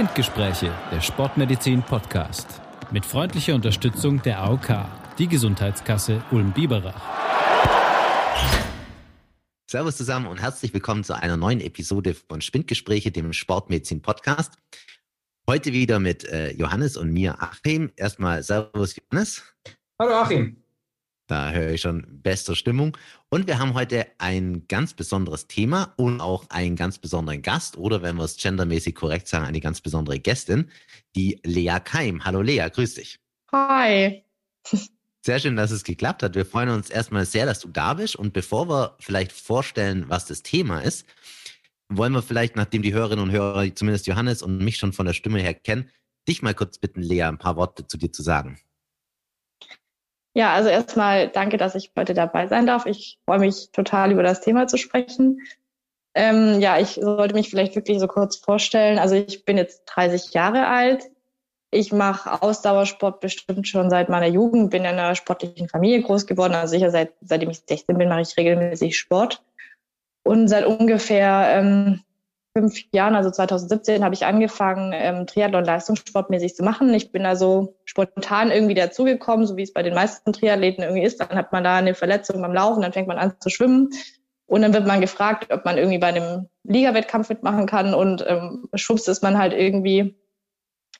Spindgespräche, der Sportmedizin Podcast. Mit freundlicher Unterstützung der AOK, die Gesundheitskasse Ulm-Biberach. Servus zusammen und herzlich willkommen zu einer neuen Episode von Spindgespräche, dem Sportmedizin Podcast. Heute wieder mit äh, Johannes und mir, Achim. Erstmal Servus, Johannes. Hallo, Achim. Da höre ich schon bester Stimmung. Und wir haben heute ein ganz besonderes Thema und auch einen ganz besonderen Gast oder wenn wir es gendermäßig korrekt sagen, eine ganz besondere Gästin, die Lea Keim. Hallo Lea, grüß dich. Hi. Sehr schön, dass es geklappt hat. Wir freuen uns erstmal sehr, dass du da bist. Und bevor wir vielleicht vorstellen, was das Thema ist, wollen wir vielleicht, nachdem die Hörerinnen und Hörer, zumindest Johannes und mich schon von der Stimme her kennen, dich mal kurz bitten, Lea, ein paar Worte zu dir zu sagen. Ja, also erstmal danke, dass ich heute dabei sein darf. Ich freue mich total über das Thema zu sprechen. Ähm, ja, ich sollte mich vielleicht wirklich so kurz vorstellen. Also ich bin jetzt 30 Jahre alt. Ich mache Ausdauersport bestimmt schon seit meiner Jugend, bin in einer sportlichen Familie groß geworden. Also sicher seit, seitdem ich 16 bin, mache ich regelmäßig Sport. Und seit ungefähr ähm, fünf Jahren, also 2017, habe ich angefangen, ähm, Triathlon leistungssportmäßig zu machen. Ich bin also spontan irgendwie dazugekommen, so wie es bei den meisten Triathleten irgendwie ist. Dann hat man da eine Verletzung beim Laufen, dann fängt man an zu schwimmen. Und dann wird man gefragt, ob man irgendwie bei einem Ligawettkampf mitmachen kann. Und ähm, schwupps ist man halt irgendwie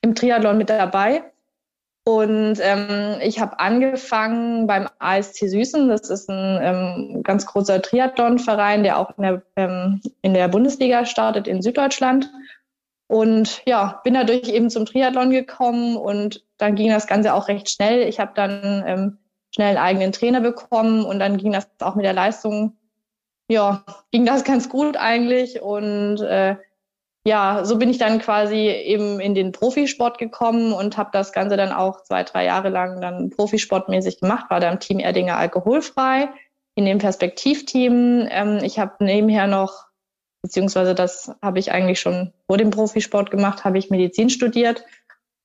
im Triathlon mit dabei. Und ähm, ich habe angefangen beim ASC Süßen. Das ist ein ähm, ganz großer Triathlon-Verein, der auch in der, ähm, in der Bundesliga startet in Süddeutschland. Und ja, bin dadurch eben zum Triathlon gekommen und dann ging das Ganze auch recht schnell. Ich habe dann ähm, schnell einen eigenen Trainer bekommen und dann ging das auch mit der Leistung, ja, ging das ganz gut eigentlich. Und äh, ja, so bin ich dann quasi eben in den Profisport gekommen und habe das Ganze dann auch zwei, drei Jahre lang dann profisportmäßig gemacht, war da im Team Erdinger alkoholfrei, in dem Perspektivteam. Ähm, ich habe nebenher noch, beziehungsweise das habe ich eigentlich schon vor dem Profisport gemacht, habe ich Medizin studiert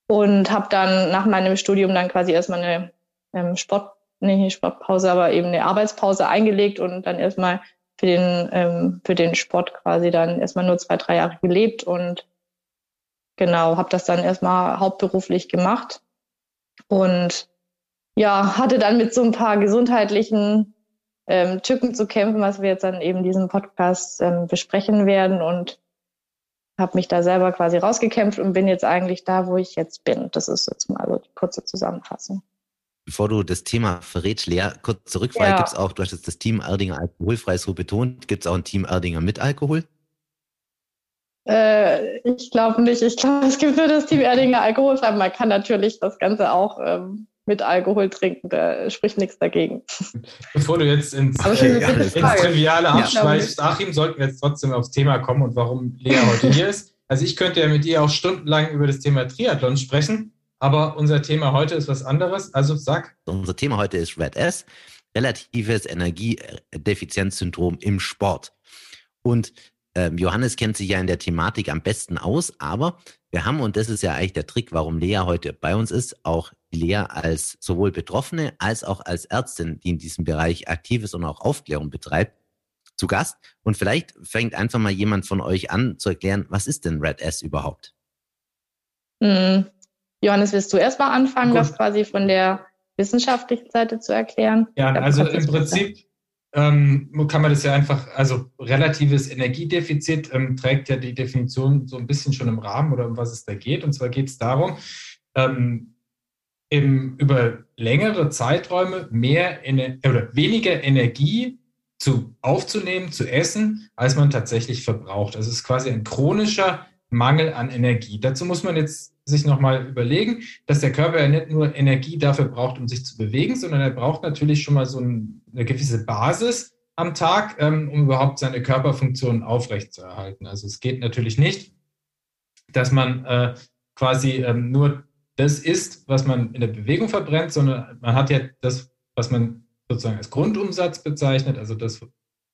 und habe dann nach meinem Studium dann quasi erstmal eine ähm, Sport, nicht Sportpause, aber eben eine Arbeitspause eingelegt und dann erstmal für den, ähm, für den Sport quasi dann erstmal nur zwei, drei Jahre gelebt und genau, habe das dann erstmal hauptberuflich gemacht und ja, hatte dann mit so ein paar gesundheitlichen ähm, Tücken zu kämpfen, was wir jetzt dann eben diesen Podcast ähm, besprechen werden und habe mich da selber quasi rausgekämpft und bin jetzt eigentlich da, wo ich jetzt bin. Das ist jetzt mal so die kurze Zusammenfassung bevor du das Thema verrätst, Lea, kurz zurückfrage, ja. gibt es auch, du hast jetzt das Team Erdinger alkoholfrei so betont, gibt es auch ein Team Erdinger mit Alkohol? Äh, ich glaube nicht. Ich glaube, es gibt nur das Team Erdinger alkoholfrei. Man kann natürlich das Ganze auch ähm, mit Alkohol trinken, da spricht nichts dagegen. Bevor du jetzt ins, äh, ins Triviale abschweichst, Achim, sollten wir jetzt trotzdem aufs Thema kommen und warum Lea heute hier ist. Also ich könnte ja mit ihr auch stundenlang über das Thema Triathlon sprechen. Aber unser Thema heute ist was anderes. Also sag. Unser Thema heute ist Red S, relatives Energiedefizienzsyndrom im Sport. Und ähm, Johannes kennt sich ja in der Thematik am besten aus, aber wir haben, und das ist ja eigentlich der Trick, warum Lea heute bei uns ist, auch Lea als sowohl Betroffene als auch als Ärztin, die in diesem Bereich aktiv ist und auch Aufklärung betreibt, zu Gast. Und vielleicht fängt einfach mal jemand von euch an zu erklären, was ist denn Red S überhaupt? Mhm. Johannes, willst du erst mal anfangen, Gut. das quasi von der wissenschaftlichen Seite zu erklären? Ja, also im Prinzip ähm, kann man das ja einfach, also relatives Energiedefizit ähm, trägt ja die Definition so ein bisschen schon im Rahmen oder um was es da geht. Und zwar geht es darum, ähm, eben über längere Zeiträume mehr oder weniger Energie zu aufzunehmen, zu essen, als man tatsächlich verbraucht. Also es ist quasi ein chronischer Mangel an Energie. Dazu muss man jetzt sich nochmal überlegen, dass der Körper ja nicht nur Energie dafür braucht, um sich zu bewegen, sondern er braucht natürlich schon mal so ein, eine gewisse Basis am Tag, ähm, um überhaupt seine Körperfunktionen aufrechtzuerhalten. Also es geht natürlich nicht, dass man äh, quasi ähm, nur das isst, was man in der Bewegung verbrennt, sondern man hat ja das, was man sozusagen als Grundumsatz bezeichnet. Also das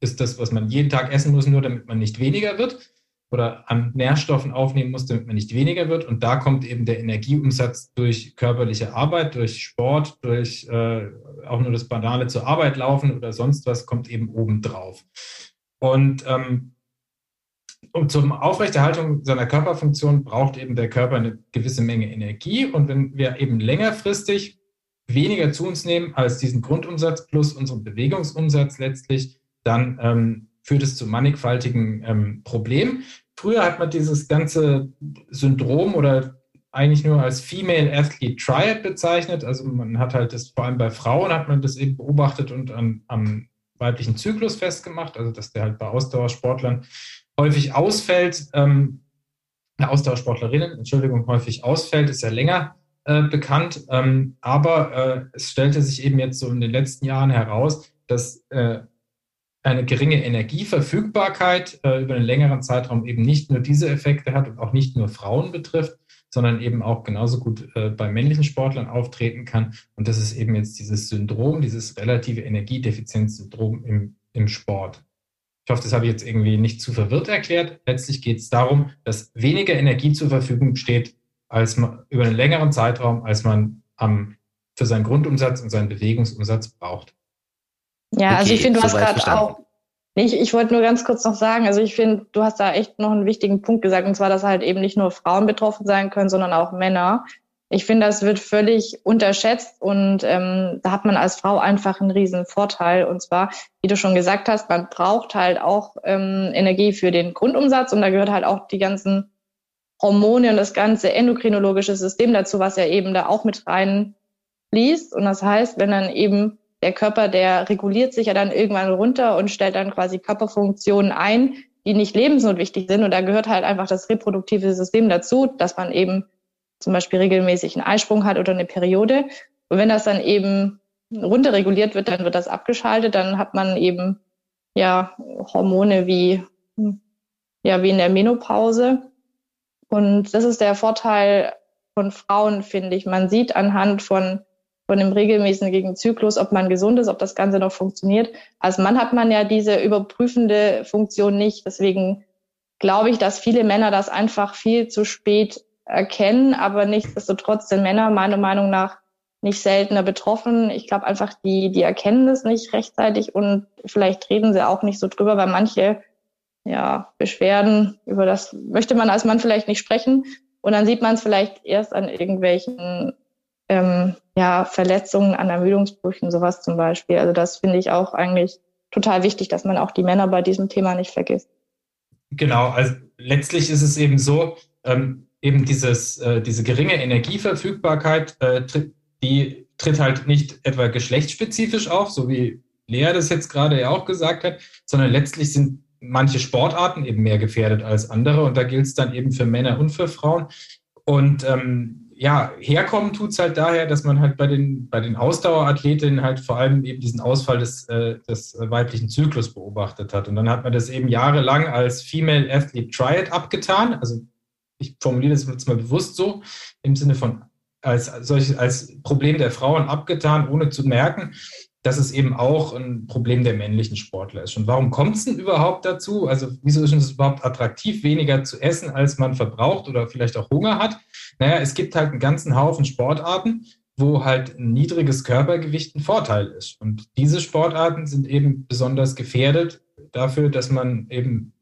ist das, was man jeden Tag essen muss, nur damit man nicht weniger wird oder an Nährstoffen aufnehmen muss, damit man nicht weniger wird. Und da kommt eben der Energieumsatz durch körperliche Arbeit, durch Sport, durch äh, auch nur das banale zur Arbeit laufen oder sonst was, kommt eben obendrauf. Und ähm, und zur Aufrechterhaltung seiner Körperfunktion braucht eben der Körper eine gewisse Menge Energie. Und wenn wir eben längerfristig weniger zu uns nehmen als diesen Grundumsatz plus unseren Bewegungsumsatz letztlich, dann ähm, führt es zu mannigfaltigen ähm, Problemen. Früher hat man dieses ganze Syndrom oder eigentlich nur als Female Athlete Triad bezeichnet. Also man hat halt das, vor allem bei Frauen hat man das eben beobachtet und an, am weiblichen Zyklus festgemacht, also dass der halt bei Ausdauersportlern häufig ausfällt, ähm, Ausdauersportlerinnen, Entschuldigung, häufig ausfällt, ist ja länger äh, bekannt. Ähm, aber äh, es stellte sich eben jetzt so in den letzten Jahren heraus, dass äh, eine geringe Energieverfügbarkeit äh, über einen längeren Zeitraum eben nicht nur diese Effekte hat und auch nicht nur Frauen betrifft, sondern eben auch genauso gut äh, bei männlichen Sportlern auftreten kann. Und das ist eben jetzt dieses Syndrom, dieses relative Energiedefizienzsyndrom im, im Sport. Ich hoffe, das habe ich jetzt irgendwie nicht zu verwirrt erklärt. Letztlich geht es darum, dass weniger Energie zur Verfügung steht, als man über einen längeren Zeitraum, als man am, für seinen Grundumsatz und seinen Bewegungsumsatz braucht. Ja, okay, also ich finde, du hast gerade auch. Ich, ich wollte nur ganz kurz noch sagen, also ich finde, du hast da echt noch einen wichtigen Punkt gesagt, und zwar, dass halt eben nicht nur Frauen betroffen sein können, sondern auch Männer. Ich finde, das wird völlig unterschätzt und ähm, da hat man als Frau einfach einen riesen Vorteil. Und zwar, wie du schon gesagt hast, man braucht halt auch ähm, Energie für den Grundumsatz und da gehört halt auch die ganzen Hormone und das ganze endokrinologische System dazu, was ja eben da auch mit reinfließt. Und das heißt, wenn dann eben der Körper, der reguliert sich ja dann irgendwann runter und stellt dann quasi Körperfunktionen ein, die nicht lebensnotwichtig sind. Und da gehört halt einfach das reproduktive System dazu, dass man eben zum Beispiel regelmäßig einen Eisprung hat oder eine Periode. Und wenn das dann eben runterreguliert wird, dann wird das abgeschaltet, dann hat man eben ja Hormone wie ja wie in der Menopause. Und das ist der Vorteil von Frauen, finde ich. Man sieht anhand von von dem regelmäßigen Zyklus, ob man gesund ist, ob das Ganze noch funktioniert. Als Mann hat man ja diese überprüfende Funktion nicht. Deswegen glaube ich, dass viele Männer das einfach viel zu spät erkennen, aber nichtsdestotrotz sind Männer meiner Meinung nach nicht seltener betroffen. Ich glaube einfach, die, die erkennen das nicht rechtzeitig und vielleicht reden sie auch nicht so drüber, weil manche ja, Beschwerden, über das möchte man als Mann vielleicht nicht sprechen. Und dann sieht man es vielleicht erst an irgendwelchen ähm, ja, Verletzungen an Ermüdungsbrüchen, sowas zum Beispiel. Also das finde ich auch eigentlich total wichtig, dass man auch die Männer bei diesem Thema nicht vergisst. Genau, also letztlich ist es eben so, ähm, eben dieses, äh, diese geringe Energieverfügbarkeit, äh, die tritt halt nicht etwa geschlechtsspezifisch auf, so wie Lea das jetzt gerade ja auch gesagt hat, sondern letztlich sind manche Sportarten eben mehr gefährdet als andere und da gilt es dann eben für Männer und für Frauen. Und ähm, ja, herkommen tut es halt daher, dass man halt bei den, bei den Ausdauerathletinnen halt vor allem eben diesen Ausfall des, äh, des weiblichen Zyklus beobachtet hat. Und dann hat man das eben jahrelang als Female Athlete Triad abgetan. Also ich formuliere das jetzt mal bewusst so, im Sinne von als, solches, als Problem der Frauen abgetan, ohne zu merken, dass es eben auch ein Problem der männlichen Sportler ist. Und warum kommt es denn überhaupt dazu? Also wieso ist es überhaupt attraktiv, weniger zu essen, als man verbraucht oder vielleicht auch Hunger hat? Naja, es gibt halt einen ganzen Haufen Sportarten, wo halt ein niedriges Körpergewicht ein Vorteil ist. Und diese Sportarten sind eben besonders gefährdet dafür, dass man eben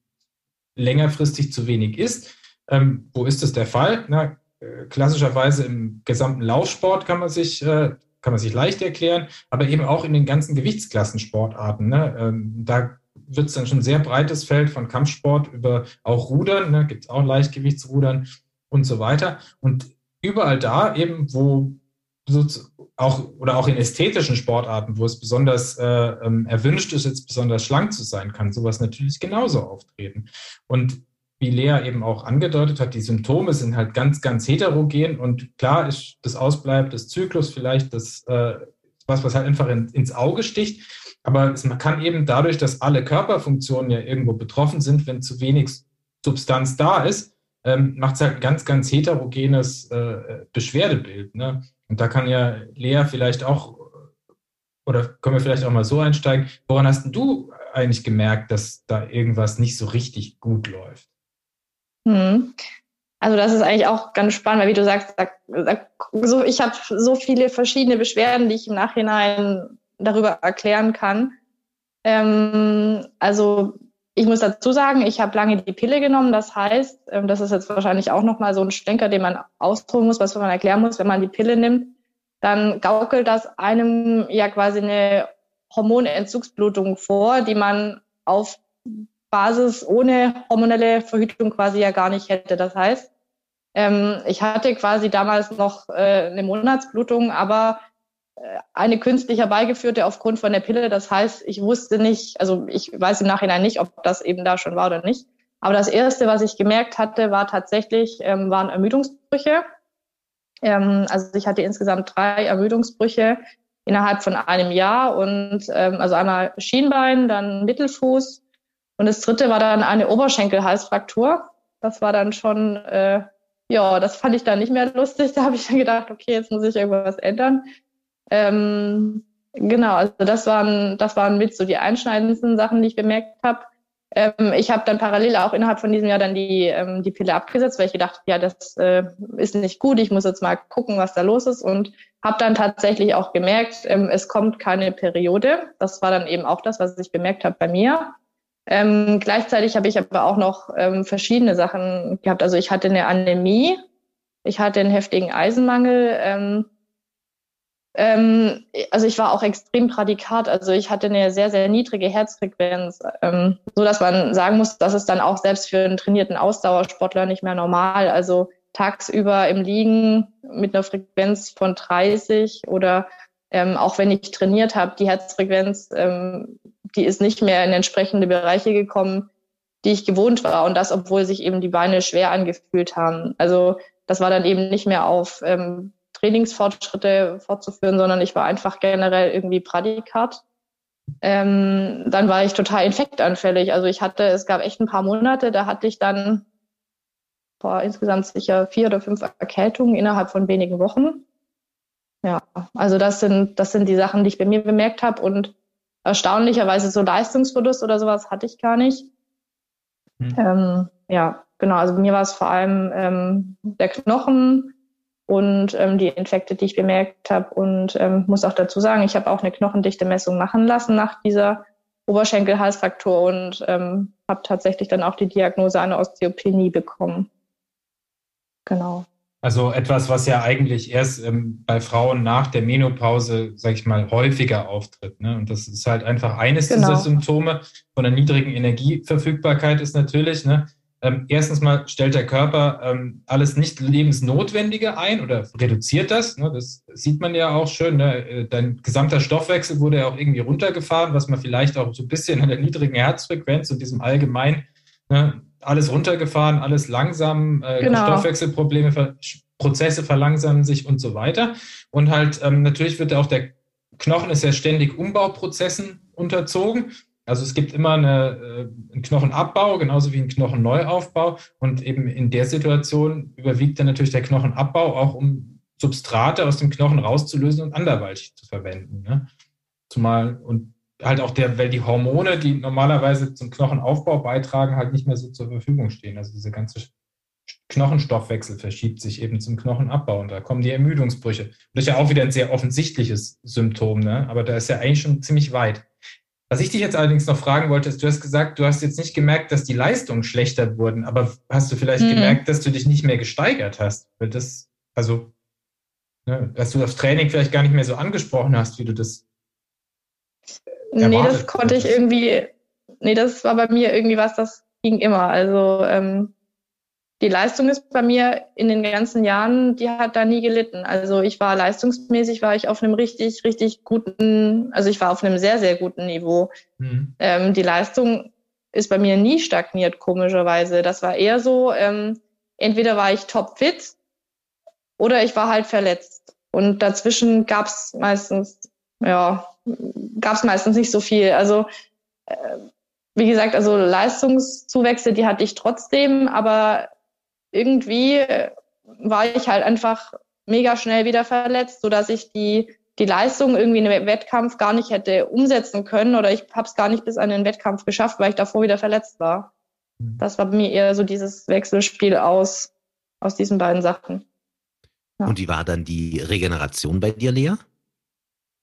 längerfristig zu wenig isst. Ähm, wo ist das der Fall? Na, äh, klassischerweise im gesamten Laufsport kann man sich äh, kann man sich leicht erklären, aber eben auch in den ganzen Gewichtsklassensportarten. Ne? Ähm, da wird es dann schon ein sehr breites Feld von Kampfsport über auch Rudern, ne? gibt es auch Leichtgewichtsrudern und so weiter. Und überall da eben, wo auch oder auch in ästhetischen Sportarten, wo es besonders äh, ähm, erwünscht ist, jetzt besonders schlank zu sein, kann sowas natürlich genauso auftreten. Und wie Lea eben auch angedeutet hat, die Symptome sind halt ganz, ganz heterogen und klar ist das Ausbleiben des Zyklus vielleicht das, äh, was, was halt einfach in, ins Auge sticht. Aber es, man kann eben dadurch, dass alle Körperfunktionen ja irgendwo betroffen sind, wenn zu wenig Substanz da ist, ähm, macht es halt ein ganz, ganz heterogenes äh, Beschwerdebild. Ne? Und da kann ja Lea vielleicht auch, oder können wir vielleicht auch mal so einsteigen, woran hast du eigentlich gemerkt, dass da irgendwas nicht so richtig gut läuft? Hm. Also das ist eigentlich auch ganz spannend, weil wie du sagst, so, ich habe so viele verschiedene Beschwerden, die ich im Nachhinein darüber erklären kann. Ähm, also ich muss dazu sagen, ich habe lange die Pille genommen. Das heißt, ähm, das ist jetzt wahrscheinlich auch nochmal so ein Schlenker, den man ausdrücken muss, was man erklären muss, wenn man die Pille nimmt, dann gaukelt das einem ja quasi eine Hormonentzugsblutung vor, die man auf Basis ohne hormonelle Verhütung quasi ja gar nicht hätte. Das heißt, ähm, ich hatte quasi damals noch äh, eine Monatsblutung, aber eine künstlich herbeigeführte aufgrund von der Pille. Das heißt, ich wusste nicht, also ich weiß im Nachhinein nicht, ob das eben da schon war oder nicht. Aber das erste, was ich gemerkt hatte, war tatsächlich, ähm, waren Ermüdungsbrüche. Ähm, also ich hatte insgesamt drei Ermüdungsbrüche innerhalb von einem Jahr und ähm, also einmal Schienbein, dann Mittelfuß und das dritte war dann eine Oberschenkelhalsfraktur. Das war dann schon, äh, ja, das fand ich dann nicht mehr lustig. Da habe ich dann gedacht, okay, jetzt muss ich irgendwas ändern. Ähm, genau, also das waren, das waren mit so die einschneidendsten Sachen, die ich bemerkt habe. Ähm, ich habe dann parallel auch innerhalb von diesem Jahr dann die, ähm, die Pille abgesetzt, weil ich gedacht, ja, das äh, ist nicht gut, ich muss jetzt mal gucken, was da los ist und habe dann tatsächlich auch gemerkt, ähm, es kommt keine Periode. Das war dann eben auch das, was ich bemerkt habe bei mir. Ähm, gleichzeitig habe ich aber auch noch ähm, verschiedene Sachen gehabt. Also ich hatte eine Anämie, ich hatte einen heftigen Eisenmangel, ähm, ähm, also ich war auch extrem Pradikat, also ich hatte eine sehr, sehr niedrige Herzfrequenz, ähm, so dass man sagen muss, dass es dann auch selbst für einen trainierten Ausdauersportler nicht mehr normal. Also tagsüber im Liegen mit einer Frequenz von 30 oder ähm, auch wenn ich trainiert habe, die Herzfrequenz, ähm, die ist nicht mehr in entsprechende Bereiche gekommen, die ich gewohnt war. Und das, obwohl sich eben die Beine schwer angefühlt haben. Also das war dann eben nicht mehr auf ähm, Trainingsfortschritte fortzuführen, sondern ich war einfach generell irgendwie Prädikat. Ähm, dann war ich total infektanfällig. Also ich hatte, es gab echt ein paar Monate, da hatte ich dann boah, insgesamt sicher vier oder fünf Erkältungen innerhalb von wenigen Wochen. Ja, also das sind, das sind die Sachen, die ich bei mir bemerkt habe und erstaunlicherweise so Leistungsverlust oder sowas hatte ich gar nicht. Hm. Ähm, ja, genau. Also bei mir war es vor allem ähm, der Knochen, und ähm, die Infekte, die ich bemerkt habe. Und ähm, muss auch dazu sagen, ich habe auch eine knochendichte Messung machen lassen nach dieser Oberschenkelhalsfraktur und ähm, habe tatsächlich dann auch die Diagnose einer Osteopenie bekommen. Genau. Also etwas, was ja eigentlich erst ähm, bei Frauen nach der Menopause, sag ich mal, häufiger auftritt. Ne? Und das ist halt einfach eines genau. dieser Symptome von der niedrigen Energieverfügbarkeit ist natürlich, ne, ähm, erstens mal stellt der Körper ähm, alles nicht lebensnotwendige ein oder reduziert das. Ne? Das sieht man ja auch schön. Ne? Äh, dein gesamter Stoffwechsel wurde ja auch irgendwie runtergefahren, was man vielleicht auch so ein bisschen an der niedrigen Herzfrequenz und diesem allgemein ne? alles runtergefahren, alles langsam, äh, genau. Stoffwechselprobleme, Prozesse verlangsamen sich und so weiter. Und halt ähm, natürlich wird auch der Knochen ist ja ständig Umbauprozessen unterzogen. Also es gibt immer eine, äh, einen Knochenabbau, genauso wie einen Knochenneuaufbau. Und eben in der Situation überwiegt dann natürlich der Knochenabbau, auch um Substrate aus dem Knochen rauszulösen und anderweitig zu verwenden. Ne? Zumal und halt auch der, weil die Hormone, die normalerweise zum Knochenaufbau beitragen, halt nicht mehr so zur Verfügung stehen. Also diese ganze Knochenstoffwechsel verschiebt sich eben zum Knochenabbau und da kommen die Ermüdungsbrüche. Das ist ja auch wieder ein sehr offensichtliches Symptom, ne? aber da ist ja eigentlich schon ziemlich weit. Was ich dich jetzt allerdings noch fragen wollte, ist, du hast gesagt, du hast jetzt nicht gemerkt, dass die Leistungen schlechter wurden, aber hast du vielleicht mhm. gemerkt, dass du dich nicht mehr gesteigert hast? Weil das, also, ne, dass du das Training vielleicht gar nicht mehr so angesprochen hast, wie du das. Nee, das konnte ich irgendwie, nee, das war bei mir irgendwie was, das ging immer. Also, ähm, die Leistung ist bei mir in den ganzen Jahren, die hat da nie gelitten. Also ich war leistungsmäßig, war ich auf einem richtig, richtig guten, also ich war auf einem sehr, sehr guten Niveau. Mhm. Ähm, die Leistung ist bei mir nie stagniert, komischerweise. Das war eher so, ähm, entweder war ich topfit oder ich war halt verletzt. Und dazwischen gab's meistens, ja, gab's meistens nicht so viel. Also äh, wie gesagt, also Leistungszuwächse, die hatte ich trotzdem, aber irgendwie äh, war ich halt einfach mega schnell wieder verletzt, so dass ich die die Leistung irgendwie in einem Wettkampf gar nicht hätte umsetzen können oder ich habe es gar nicht bis an den Wettkampf geschafft, weil ich davor wieder verletzt war. Mhm. Das war bei mir eher so dieses Wechselspiel aus aus diesen beiden Sachen. Ja. Und wie war dann die Regeneration bei dir, Lea?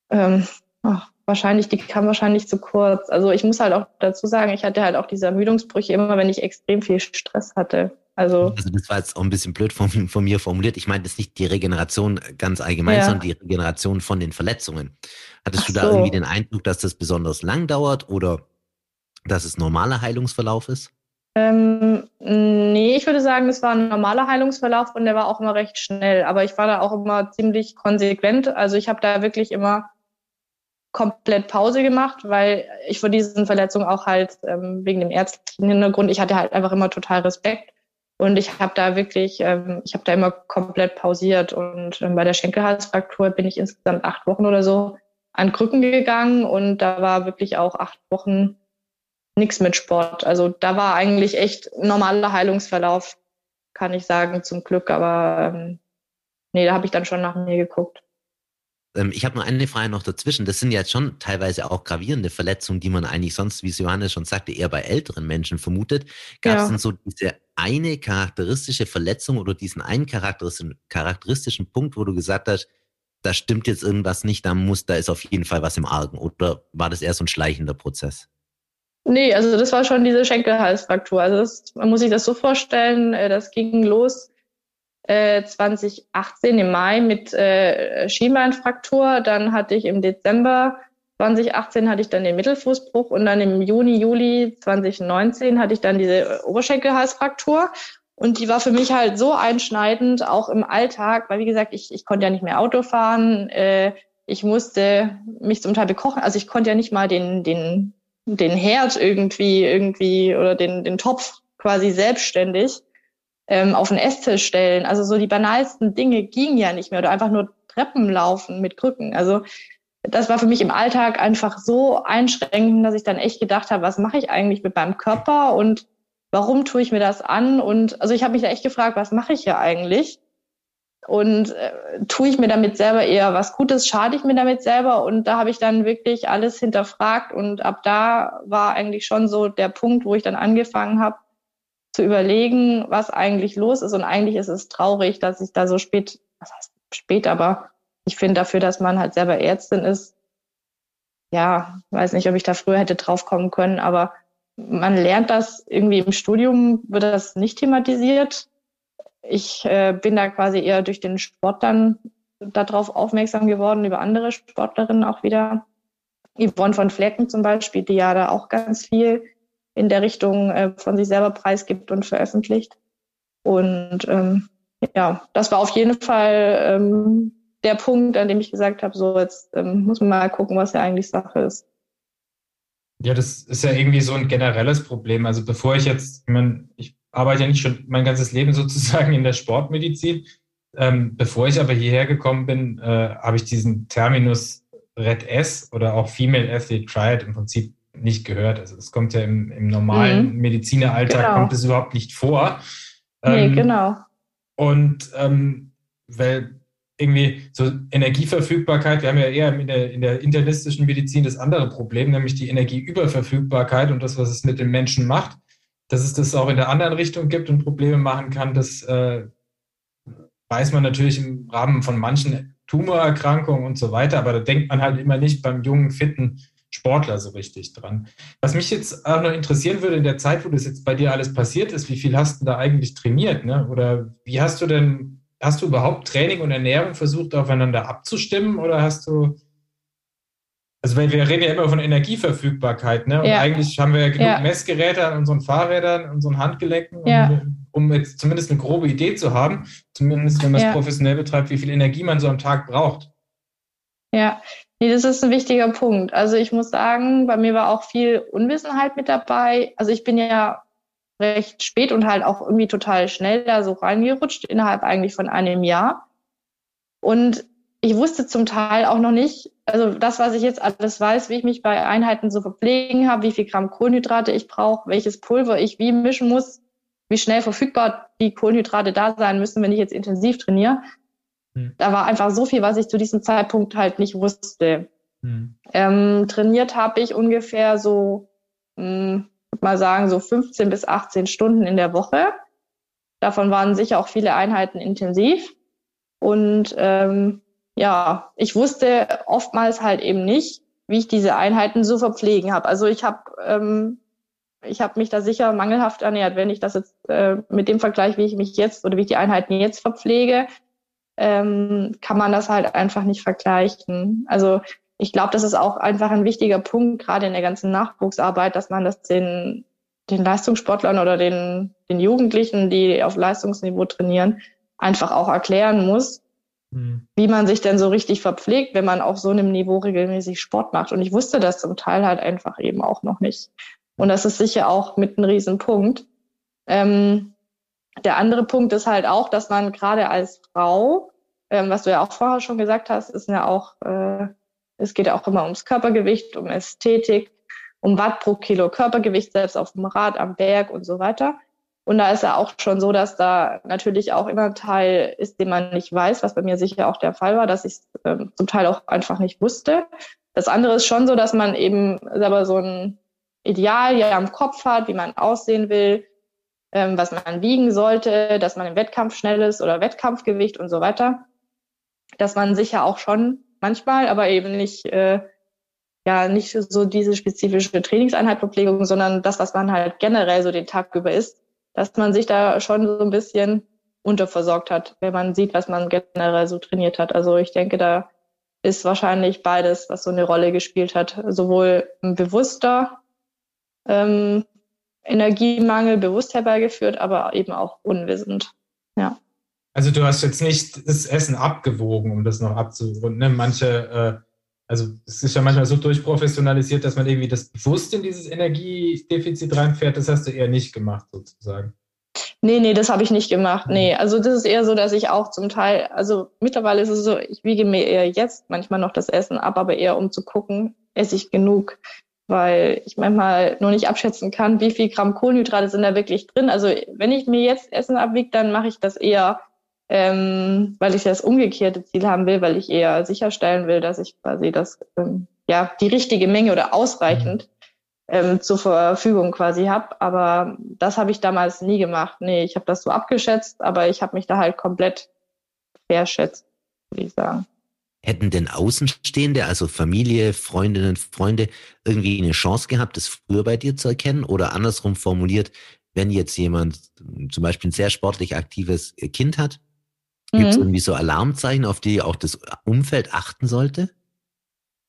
Ähm, ach, wahrscheinlich, die kam wahrscheinlich zu kurz. Also ich muss halt auch dazu sagen, ich hatte halt auch diese Ermüdungsbrüche immer, wenn ich extrem viel Stress hatte. Also, also das war jetzt auch ein bisschen blöd von, von mir formuliert. Ich meine das nicht die Regeneration ganz allgemein, ja. sondern die Regeneration von den Verletzungen. Hattest Ach du da so. irgendwie den Eindruck, dass das besonders lang dauert oder dass es normaler Heilungsverlauf ist? Ähm, nee, ich würde sagen, es war ein normaler Heilungsverlauf und der war auch immer recht schnell. Aber ich war da auch immer ziemlich konsequent. Also ich habe da wirklich immer komplett Pause gemacht, weil ich vor diesen Verletzungen auch halt ähm, wegen dem ärztlichen Hintergrund, ich hatte halt einfach immer total Respekt und ich habe da wirklich, ähm, ich habe da immer komplett pausiert. Und ähm, bei der Schenkelhalsfraktur bin ich insgesamt acht Wochen oder so an Krücken gegangen und da war wirklich auch acht Wochen nichts mit Sport. Also da war eigentlich echt normaler Heilungsverlauf, kann ich sagen, zum Glück. Aber ähm, nee, da habe ich dann schon nach mir geguckt. Ähm, ich habe nur eine Frage noch dazwischen. Das sind ja jetzt schon teilweise auch gravierende Verletzungen, die man eigentlich sonst, wie es Johannes schon sagte, eher bei älteren Menschen vermutet. Gab es ja. denn so diese eine charakteristische Verletzung oder diesen einen charakteristischen, charakteristischen Punkt, wo du gesagt hast, da stimmt jetzt irgendwas nicht, da muss, da ist auf jeden Fall was im Argen? Oder war das eher so ein schleichender Prozess? Nee, also das war schon diese Schenkelhalsfraktur. Also das, man muss sich das so vorstellen, äh, das ging los 2018 äh, im Mai mit äh, Schienbeinfraktur. Dann hatte ich im Dezember 2018 hatte ich dann den Mittelfußbruch und dann im Juni, Juli 2019 hatte ich dann diese Oberschenkelhalsfraktur. Und die war für mich halt so einschneidend, auch im Alltag, weil wie gesagt, ich, ich konnte ja nicht mehr Auto fahren, äh, ich musste mich zum Teil bekochen, also ich konnte ja nicht mal den, den, den Herd irgendwie, irgendwie oder den, den Topf quasi selbstständig ähm, auf den Esstisch stellen. Also so die banalsten Dinge gingen ja nicht mehr oder einfach nur Treppen laufen mit Krücken. Also das war für mich im Alltag einfach so einschränkend, dass ich dann echt gedacht habe, was mache ich eigentlich mit meinem Körper und warum tue ich mir das an? Und also ich habe mich da echt gefragt, was mache ich hier eigentlich? Und äh, tue ich mir damit selber eher was Gutes, schade ich mir damit selber? Und da habe ich dann wirklich alles hinterfragt und ab da war eigentlich schon so der Punkt, wo ich dann angefangen habe, zu überlegen, was eigentlich los ist. Und eigentlich ist es traurig, dass ich da so spät, was heißt spät, aber ich finde dafür, dass man halt selber Ärztin ist, ja, weiß nicht, ob ich da früher hätte draufkommen können, aber man lernt das irgendwie im Studium, wird das nicht thematisiert. Ich äh, bin da quasi eher durch den Sport dann darauf aufmerksam geworden, über andere Sportlerinnen auch wieder. Yvonne von Flecken zum Beispiel, die ja da auch ganz viel in der Richtung äh, von sich selber preisgibt und veröffentlicht. Und ähm, ja, das war auf jeden Fall ähm, der Punkt, an dem ich gesagt habe, so jetzt ähm, muss man mal gucken, was ja eigentlich Sache ist. Ja, das ist ja irgendwie so ein generelles Problem. Also bevor ich jetzt, ich, mein, ich arbeite ja nicht schon mein ganzes Leben sozusagen in der Sportmedizin. Ähm, bevor ich aber hierher gekommen bin, äh, habe ich diesen Terminus Red S oder auch Female Athlete Triad im Prinzip nicht gehört. Also es kommt ja im, im normalen mhm. Medizineralltag genau. kommt es überhaupt nicht vor. Nee, ähm, genau. Und ähm, weil irgendwie so Energieverfügbarkeit, wir haben ja eher in der, in der internistischen Medizin das andere Problem, nämlich die Energieüberverfügbarkeit und das, was es mit den Menschen macht. Dass es das auch in der anderen Richtung gibt und Probleme machen kann, das äh, weiß man natürlich im Rahmen von manchen Tumorerkrankungen und so weiter, aber da denkt man halt immer nicht beim jungen, fitten Sportler so richtig dran. Was mich jetzt auch noch interessieren würde, in der Zeit, wo das jetzt bei dir alles passiert ist, wie viel hast du da eigentlich trainiert? Ne? Oder wie hast du denn, hast du überhaupt Training und Ernährung versucht, aufeinander abzustimmen? Oder hast du, also weil wir reden ja immer von Energieverfügbarkeit, ne? Und ja. eigentlich haben wir ja genug ja. Messgeräte an unseren Fahrrädern, unseren Handgelenken, ja. um, um, jetzt zumindest eine grobe Idee zu haben, zumindest wenn man es professionell betreibt, wie viel Energie man so am Tag braucht. Ja, Nee, das ist ein wichtiger Punkt. Also ich muss sagen, bei mir war auch viel Unwissenheit mit dabei. Also ich bin ja recht spät und halt auch irgendwie total schnell da so reingerutscht, innerhalb eigentlich von einem Jahr. Und ich wusste zum Teil auch noch nicht, also das, was ich jetzt alles weiß, wie ich mich bei Einheiten so verpflegen habe, wie viel Gramm Kohlenhydrate ich brauche, welches Pulver ich wie mischen muss, wie schnell verfügbar die Kohlenhydrate da sein müssen, wenn ich jetzt intensiv trainiere. Hm. Da war einfach so viel, was ich zu diesem Zeitpunkt halt nicht wusste. Hm. Ähm, trainiert habe ich ungefähr so, mh, hm, mal sagen, so 15 bis 18 Stunden in der Woche. Davon waren sicher auch viele Einheiten intensiv. Und ähm, ja, ich wusste oftmals halt eben nicht, wie ich diese Einheiten zu verpflegen habe. Also ich habe ähm, ich habe mich da sicher mangelhaft ernährt, wenn ich das jetzt äh, mit dem Vergleich, wie ich mich jetzt oder wie ich die Einheiten jetzt verpflege, ähm, kann man das halt einfach nicht vergleichen. Also ich glaube, das ist auch einfach ein wichtiger Punkt, gerade in der ganzen Nachwuchsarbeit, dass man das den, den Leistungssportlern oder den, den Jugendlichen, die auf Leistungsniveau trainieren, einfach auch erklären muss, mhm. wie man sich denn so richtig verpflegt, wenn man auf so einem Niveau regelmäßig Sport macht. Und ich wusste das zum Teil halt einfach eben auch noch nicht. Und das ist sicher auch mit ein Riesenpunkt. Ähm, der andere Punkt ist halt auch, dass man gerade als Frau, ähm, was du ja auch vorher schon gesagt hast, ist ja auch, äh, es geht ja auch immer ums Körpergewicht, um Ästhetik, um Watt pro Kilo Körpergewicht, selbst auf dem Rad, am Berg und so weiter. Und da ist ja auch schon so, dass da natürlich auch immer ein Teil ist, den man nicht weiß, was bei mir sicher auch der Fall war, dass ich ähm, zum Teil auch einfach nicht wusste. Das andere ist schon so, dass man eben selber so ein Ideal ja im Kopf hat, wie man aussehen will, ähm, was man wiegen sollte, dass man im Wettkampf schnell ist oder Wettkampfgewicht und so weiter. Dass man sicher auch schon manchmal, aber eben nicht, äh, ja, nicht so diese spezifische Trainingseinheit Verpflegung, sondern das, was man halt generell so den Tag über isst, dass man sich da schon so ein bisschen unterversorgt hat, wenn man sieht, was man generell so trainiert hat. Also ich denke, da ist wahrscheinlich beides, was so eine Rolle gespielt hat. Sowohl ein bewusster ähm, Energiemangel bewusst herbeigeführt, aber eben auch unwissend. Ja. Also du hast jetzt nicht das Essen abgewogen, um das noch abzurunden. Ne? Manche, äh, also es ist ja manchmal so durchprofessionalisiert, dass man irgendwie das bewusst in dieses Energiedefizit reinfährt. Das hast du eher nicht gemacht, sozusagen. Nee, nee, das habe ich nicht gemacht. Nee, also das ist eher so, dass ich auch zum Teil, also mittlerweile ist es so, ich wiege mir eher jetzt manchmal noch das Essen ab, aber eher um zu gucken, esse ich genug weil ich manchmal nur nicht abschätzen kann, wie viel Gramm Kohlenhydrate sind da wirklich drin. Also wenn ich mir jetzt Essen abwiege, dann mache ich das eher, ähm, weil ich das umgekehrte Ziel haben will, weil ich eher sicherstellen will, dass ich quasi das, ähm, ja, die richtige Menge oder ausreichend ähm, zur Verfügung quasi habe. Aber das habe ich damals nie gemacht. Nee, ich habe das so abgeschätzt, aber ich habe mich da halt komplett verschätzt, würde ich sagen. Hätten denn Außenstehende, also Familie, Freundinnen, Freunde, irgendwie eine Chance gehabt, das früher bei dir zu erkennen? Oder andersrum formuliert, wenn jetzt jemand zum Beispiel ein sehr sportlich aktives Kind hat, mhm. gibt es irgendwie so Alarmzeichen, auf die auch das Umfeld achten sollte?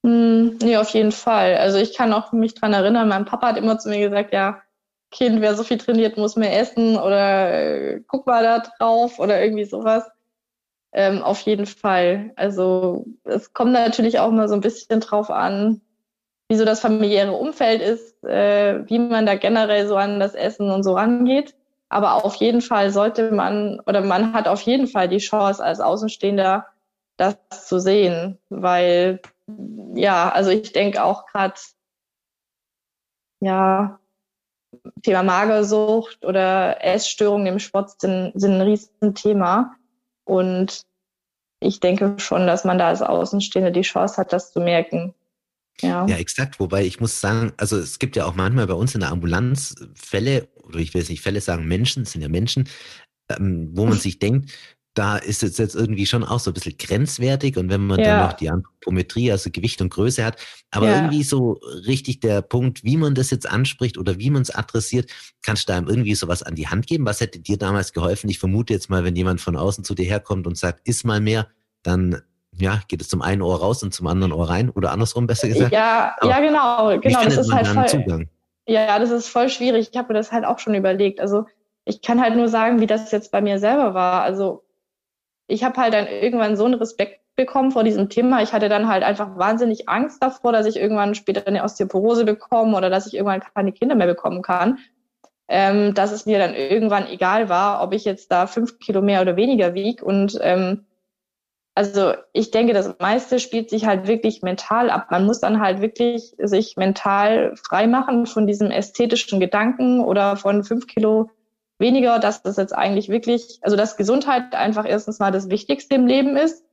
Mhm, nee, auf jeden Fall. Also ich kann auch mich dran erinnern, mein Papa hat immer zu mir gesagt, ja, Kind, wer so viel trainiert, muss mehr essen oder äh, guck mal da drauf oder irgendwie sowas. Ähm, auf jeden Fall. Also es kommt natürlich auch mal so ein bisschen drauf an, wie so das familiäre Umfeld ist, äh, wie man da generell so an das Essen und so rangeht. Aber auf jeden Fall sollte man oder man hat auf jeden Fall die Chance als Außenstehender das zu sehen, weil ja, also ich denke auch gerade ja Thema Magersucht oder Essstörungen im Sport sind, sind ein Riesenthema. Und ich denke schon, dass man da als Außenstehende die Chance hat, das zu merken. Ja. ja, exakt. Wobei ich muss sagen, also es gibt ja auch manchmal bei uns in der Ambulanz Fälle, oder ich will jetzt nicht Fälle sagen, Menschen, es sind ja Menschen, ähm, wo man sich denkt, da ist es jetzt irgendwie schon auch so ein bisschen grenzwertig und wenn man ja. dann noch die Anthropometrie, also Gewicht und Größe hat, aber ja. irgendwie so richtig der Punkt, wie man das jetzt anspricht oder wie man es adressiert, kannst du da irgendwie sowas an die Hand geben? Was hätte dir damals geholfen? Ich vermute jetzt mal, wenn jemand von außen zu dir herkommt und sagt, iss mal mehr, dann ja, geht es zum einen Ohr raus und zum anderen Ohr rein oder andersrum besser gesagt. Ja, aber ja, genau, genau. das ist halt voll, Zugang? Ja, das ist voll schwierig. Ich habe mir das halt auch schon überlegt. Also ich kann halt nur sagen, wie das jetzt bei mir selber war. Also ich habe halt dann irgendwann so einen Respekt bekommen vor diesem Thema. Ich hatte dann halt einfach wahnsinnig Angst davor, dass ich irgendwann später eine Osteoporose bekomme oder dass ich irgendwann keine Kinder mehr bekommen kann. Ähm, dass es mir dann irgendwann egal war, ob ich jetzt da fünf Kilo mehr oder weniger wieg. Und ähm, also ich denke, das meiste spielt sich halt wirklich mental ab. Man muss dann halt wirklich sich mental frei machen von diesem ästhetischen Gedanken oder von fünf Kilo weniger, dass das jetzt eigentlich wirklich, also dass Gesundheit einfach erstens mal das Wichtigste im Leben ist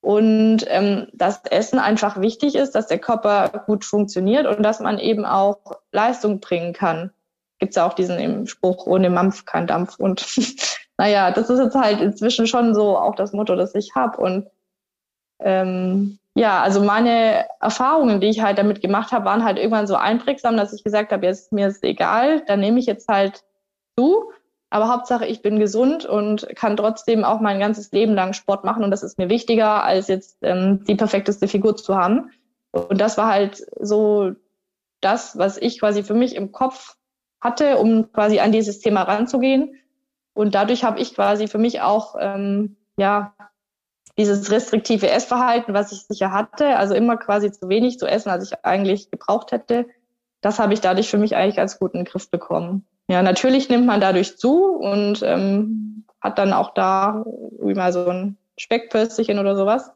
und ähm, dass Essen einfach wichtig ist, dass der Körper gut funktioniert und dass man eben auch Leistung bringen kann. Gibt's ja auch diesen Spruch, ohne Mampf kein Dampf. Und naja, das ist jetzt halt inzwischen schon so auch das Motto, das ich habe. Und ähm, ja, also meine Erfahrungen, die ich halt damit gemacht habe, waren halt irgendwann so einprägsam, dass ich gesagt habe, jetzt mir ist egal, dann nehme ich jetzt halt zu. Aber Hauptsache, ich bin gesund und kann trotzdem auch mein ganzes Leben lang Sport machen. Und das ist mir wichtiger, als jetzt ähm, die perfekteste Figur zu haben. Und das war halt so das, was ich quasi für mich im Kopf hatte, um quasi an dieses Thema ranzugehen. Und dadurch habe ich quasi für mich auch ähm, ja dieses restriktive Essverhalten, was ich sicher hatte, also immer quasi zu wenig zu essen, als ich eigentlich gebraucht hätte, das habe ich dadurch für mich eigentlich ganz gut in den Griff bekommen. Ja, natürlich nimmt man dadurch zu und ähm, hat dann auch da wie mal so ein Speckpölsterchen oder sowas.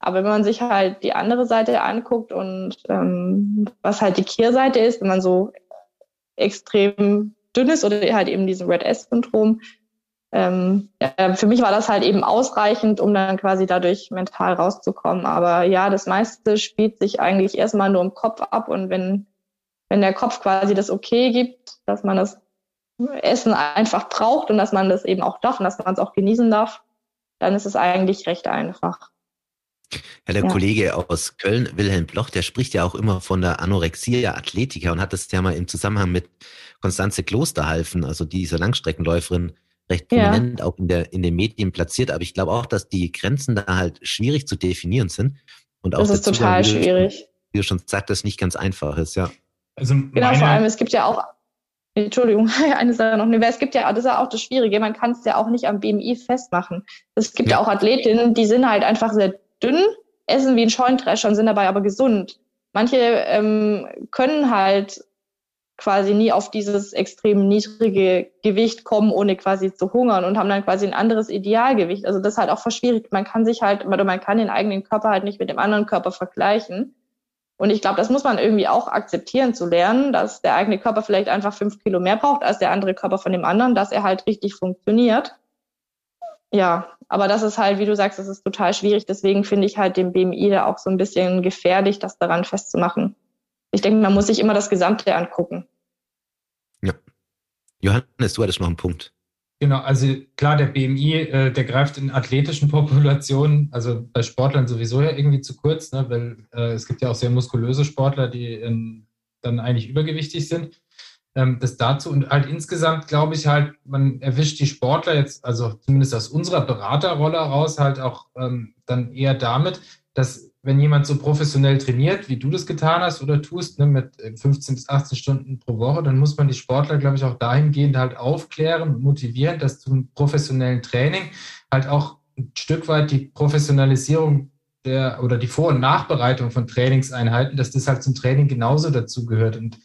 Aber wenn man sich halt die andere Seite anguckt und ähm, was halt die Kehrseite ist, wenn man so extrem dünn ist oder halt eben diesen Red S-Syndrom, ähm, ja, für mich war das halt eben ausreichend, um dann quasi dadurch mental rauszukommen. Aber ja, das meiste spielt sich eigentlich erstmal nur im Kopf ab und wenn, wenn der Kopf quasi das okay gibt, dass man das Essen einfach braucht und dass man das eben auch darf und dass man es auch genießen darf, dann ist es eigentlich recht einfach. Ja, der ja. Kollege aus Köln, Wilhelm Bloch, der spricht ja auch immer von der Anorexia Athletica und hat das ja mal im Zusammenhang mit Konstanze Klosterhalfen, also dieser Langstreckenläuferin, recht prominent ja. auch in, der, in den Medien platziert. Aber ich glaube auch, dass die Grenzen da halt schwierig zu definieren sind. Und auch das ist total Zugang, schwierig. Wie du schon sagst, das nicht ganz einfach ist, ja. Also genau, vor allem, es gibt ja auch, Entschuldigung, eine Sache noch, es gibt ja, das ist ja auch das Schwierige, man kann es ja auch nicht am BMI festmachen. Es gibt ja. ja auch Athletinnen, die sind halt einfach sehr dünn, essen wie ein Scheunendrescher und sind dabei aber gesund. Manche ähm, können halt quasi nie auf dieses extrem niedrige Gewicht kommen, ohne quasi zu hungern und haben dann quasi ein anderes Idealgewicht. Also das ist halt auch verschwierig. Man kann sich halt, oder man kann den eigenen Körper halt nicht mit dem anderen Körper vergleichen. Und ich glaube, das muss man irgendwie auch akzeptieren zu lernen, dass der eigene Körper vielleicht einfach fünf Kilo mehr braucht als der andere Körper von dem anderen, dass er halt richtig funktioniert. Ja, aber das ist halt, wie du sagst, das ist total schwierig. Deswegen finde ich halt den BMI da auch so ein bisschen gefährlich, das daran festzumachen. Ich denke, man muss sich immer das Gesamte angucken. Ja. Johannes, du hattest noch einen Punkt. Genau, also klar, der BMI, äh, der greift in athletischen Populationen, also bei Sportlern sowieso ja irgendwie zu kurz, ne, weil äh, es gibt ja auch sehr muskulöse Sportler, die in, dann eigentlich übergewichtig sind. Ähm, das dazu und halt insgesamt glaube ich halt, man erwischt die Sportler jetzt, also zumindest aus unserer Beraterrolle heraus, halt auch ähm, dann eher damit, dass wenn jemand so professionell trainiert, wie du das getan hast oder tust, ne, mit 15 äh, bis 18 Stunden pro Woche, dann muss man die Sportler, glaube ich, auch dahingehend halt aufklären und motivieren, dass zum professionellen Training halt auch ein Stück weit die Professionalisierung der oder die Vor- und Nachbereitung von Trainingseinheiten, dass das halt zum Training genauso dazu gehört und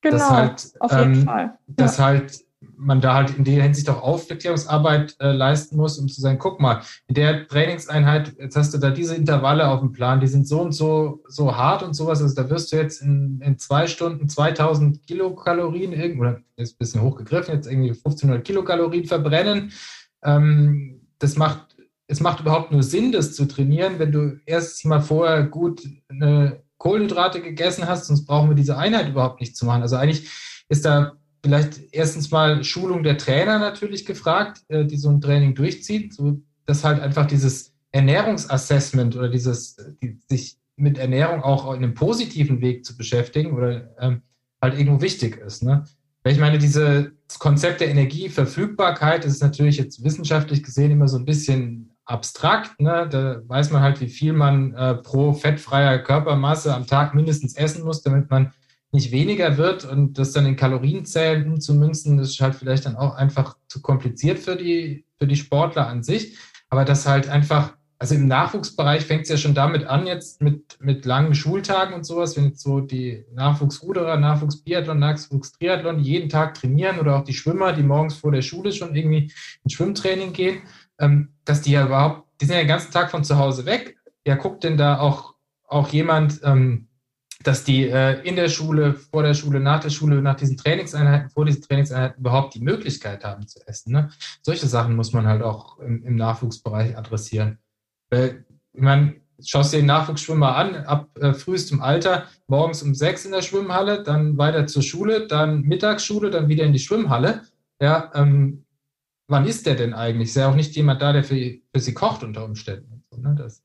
genau, dass halt, auf jeden ähm, Fall. Ja. dass halt man da halt in der Hinsicht auch Aufklärungsarbeit äh, leisten muss, um zu sagen, guck mal, in der Trainingseinheit, jetzt hast du da diese Intervalle auf dem Plan, die sind so und so, so hart und sowas, also da wirst du jetzt in, in zwei Stunden 2000 Kilokalorien, oder ist ein bisschen hochgegriffen, jetzt irgendwie 1500 Kilokalorien verbrennen. Ähm, das macht, es macht überhaupt nur Sinn, das zu trainieren, wenn du erst mal vorher gut eine Kohlenhydrate gegessen hast, sonst brauchen wir diese Einheit überhaupt nicht zu machen. Also eigentlich ist da vielleicht erstens mal Schulung der Trainer natürlich gefragt, äh, die so ein Training durchzieht, so dass halt einfach dieses Ernährungsassessment oder dieses, die, sich mit Ernährung auch in einem positiven Weg zu beschäftigen oder ähm, halt irgendwo wichtig ist. Ne? Weil ich meine, dieses Konzept der Energieverfügbarkeit ist natürlich jetzt wissenschaftlich gesehen immer so ein bisschen abstrakt. Ne? Da weiß man halt, wie viel man äh, pro fettfreier Körpermasse am Tag mindestens essen muss, damit man nicht weniger wird und das dann in Kalorienzellen umzumünzen, ist halt vielleicht dann auch einfach zu kompliziert für die, für die Sportler an sich. Aber das halt einfach, also im Nachwuchsbereich fängt es ja schon damit an, jetzt mit, mit langen Schultagen und sowas, wenn jetzt so die Nachwuchsruderer, Nachwuchsbiathlon, Nachwuchstriathlon jeden Tag trainieren oder auch die Schwimmer, die morgens vor der Schule schon irgendwie ins Schwimmtraining gehen, ähm, dass die ja überhaupt, die sind ja den ganzen Tag von zu Hause weg. Ja, guckt denn da auch, auch jemand, ähm, dass die äh, in der Schule, vor der Schule, nach der Schule, nach diesen Trainingseinheiten, vor diesen Trainingseinheiten überhaupt die Möglichkeit haben zu essen. Ne? Solche Sachen muss man halt auch im, im Nachwuchsbereich adressieren. Weil, ich meine, schaust dir den Nachwuchsschwimmer an, ab äh, frühestem Alter, morgens um sechs in der Schwimmhalle, dann weiter zur Schule, dann Mittagsschule, dann wieder in die Schwimmhalle. Ja, ähm, wann ist der denn eigentlich? Ist ja auch nicht jemand da, der für, für sie kocht unter Umständen. So, ne? das,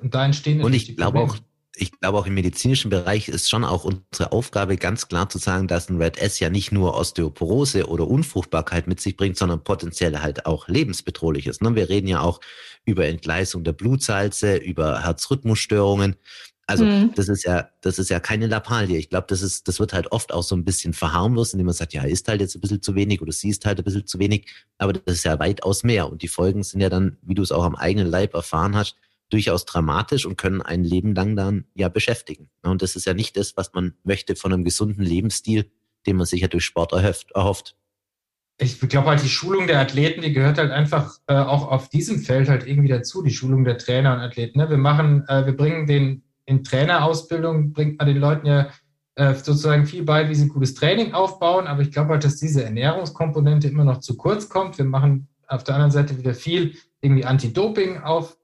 Und da entstehen Und ich glaube auch, ich glaube auch im medizinischen Bereich ist schon auch unsere Aufgabe ganz klar zu sagen, dass ein Red S ja nicht nur Osteoporose oder Unfruchtbarkeit mit sich bringt, sondern potenziell halt auch lebensbedrohlich ist. Ne? Wir reden ja auch über Entgleisung der Blutsalze, über Herzrhythmusstörungen. Also mhm. das ist ja, das ist ja keine Lappalie. Ich glaube, das ist, das wird halt oft auch so ein bisschen verharmlost, indem man sagt, ja, ist halt jetzt ein bisschen zu wenig oder sie ist halt ein bisschen zu wenig. Aber das ist ja weitaus mehr. Und die Folgen sind ja dann, wie du es auch am eigenen Leib erfahren hast, durchaus dramatisch und können ein Leben lang dann ja beschäftigen. Und das ist ja nicht das, was man möchte von einem gesunden Lebensstil, den man sich ja durch Sport erhofft. Ich glaube halt, die Schulung der Athleten, die gehört halt einfach äh, auch auf diesem Feld halt irgendwie dazu, die Schulung der Trainer und Athleten. Ne? Wir machen, äh, wir bringen den in Trainerausbildung, bringt man den Leuten ja äh, sozusagen viel bei, wie sie gutes Training aufbauen, aber ich glaube halt, dass diese Ernährungskomponente immer noch zu kurz kommt. Wir machen auf der anderen Seite wieder viel irgendwie Anti-Doping auf,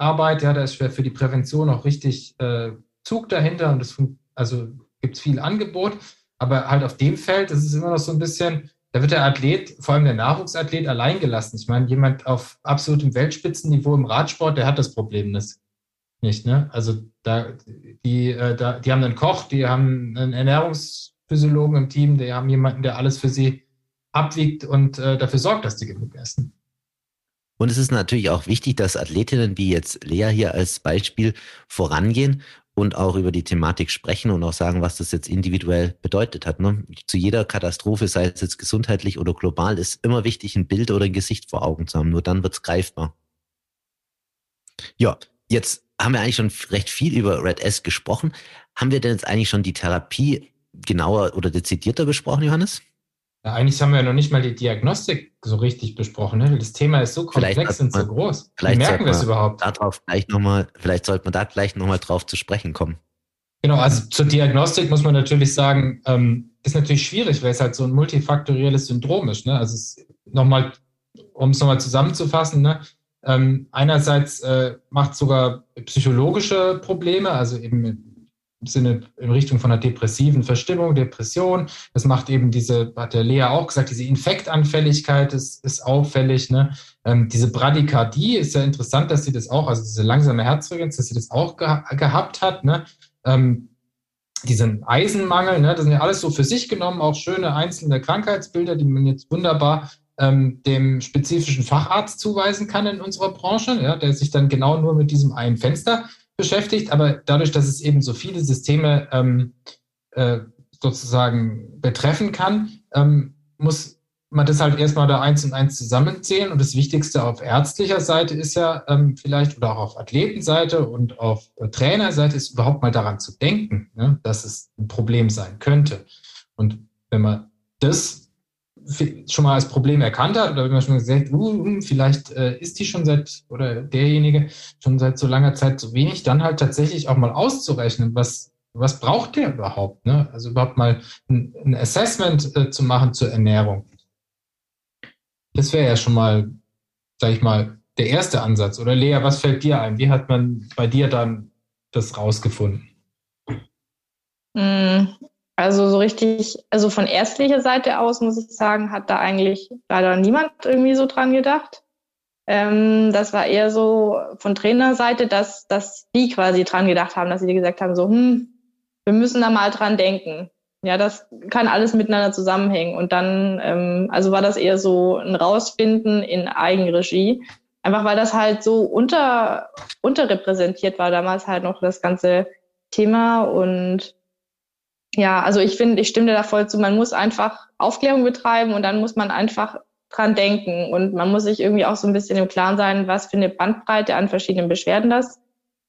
Arbeit, ja, da ist für die Prävention auch richtig äh, Zug dahinter und es also gibt viel Angebot, aber halt auf dem Feld ist es immer noch so ein bisschen, da wird der Athlet, vor allem der Nachwuchsathlet, allein gelassen. Ich meine, jemand auf absolutem Weltspitzenniveau im Radsport, der hat das Problem nicht. Ne? Also da, die, äh, da, die haben einen Koch, die haben einen Ernährungsphysiologen im Team, die haben jemanden, der alles für sie abwiegt und äh, dafür sorgt, dass die genug essen. Und es ist natürlich auch wichtig, dass Athletinnen wie jetzt Lea hier als Beispiel vorangehen und auch über die Thematik sprechen und auch sagen, was das jetzt individuell bedeutet hat. Ne? Zu jeder Katastrophe, sei es jetzt gesundheitlich oder global, ist immer wichtig, ein Bild oder ein Gesicht vor Augen zu haben. Nur dann wird es greifbar. Ja, jetzt haben wir eigentlich schon recht viel über Red S gesprochen. Haben wir denn jetzt eigentlich schon die Therapie genauer oder dezidierter besprochen, Johannes? Ja, eigentlich haben wir ja noch nicht mal die Diagnostik so richtig besprochen. Ne? Das Thema ist so komplex und so groß. Vielleicht Wie merken wir es überhaupt? Darauf gleich noch mal, vielleicht sollte man da gleich nochmal drauf zu sprechen kommen. Genau, also zur Diagnostik muss man natürlich sagen, ähm, ist natürlich schwierig, weil es halt so ein multifaktorielles Syndrom ist. Ne? Also es nochmal, um es nochmal zusammenzufassen, ne? ähm, einerseits äh, macht sogar psychologische Probleme, also eben Sinne in Richtung von einer depressiven Verstimmung, Depression. Das macht eben diese, hat der Lea auch gesagt, diese Infektanfälligkeit ist, ist auffällig. Ne? Ähm, diese Bradykardie ist ja interessant, dass sie das auch, also diese langsame Herzfrequenz, dass sie das auch ge gehabt hat. Ne? Ähm, diesen Eisenmangel, ne? das sind ja alles so für sich genommen auch schöne einzelne Krankheitsbilder, die man jetzt wunderbar ähm, dem spezifischen Facharzt zuweisen kann in unserer Branche, ja, der sich dann genau nur mit diesem einen Fenster beschäftigt, aber dadurch, dass es eben so viele Systeme ähm, äh, sozusagen betreffen kann, ähm, muss man das halt erstmal da eins und eins zusammenzählen. Und das Wichtigste auf ärztlicher Seite ist ja ähm, vielleicht oder auch auf Athletenseite und auf äh, Trainerseite ist überhaupt mal daran zu denken, ne, dass es ein Problem sein könnte. Und wenn man das schon mal als Problem erkannt hat oder wenn man schon gesagt, uh, hm, vielleicht äh, ist die schon seit oder derjenige schon seit so langer Zeit so wenig, dann halt tatsächlich auch mal auszurechnen, was, was braucht der überhaupt? Ne? Also überhaupt mal ein, ein Assessment äh, zu machen zur Ernährung. Das wäre ja schon mal, sag ich mal, der erste Ansatz. Oder Lea, was fällt dir ein? Wie hat man bei dir dann das rausgefunden? Also so richtig, also von ärztlicher Seite aus muss ich sagen, hat da eigentlich leider niemand irgendwie so dran gedacht. Ähm, das war eher so von Trainerseite, dass, dass die quasi dran gedacht haben, dass sie gesagt haben, so, hm, wir müssen da mal dran denken. Ja, das kann alles miteinander zusammenhängen. Und dann, ähm, also war das eher so ein Rausfinden in Eigenregie. Einfach weil das halt so unter, unterrepräsentiert war damals halt noch das ganze Thema und ja, also ich finde, ich stimme dir da voll zu. Man muss einfach Aufklärung betreiben und dann muss man einfach dran denken. Und man muss sich irgendwie auch so ein bisschen im Klaren sein, was für eine Bandbreite an verschiedenen Beschwerden das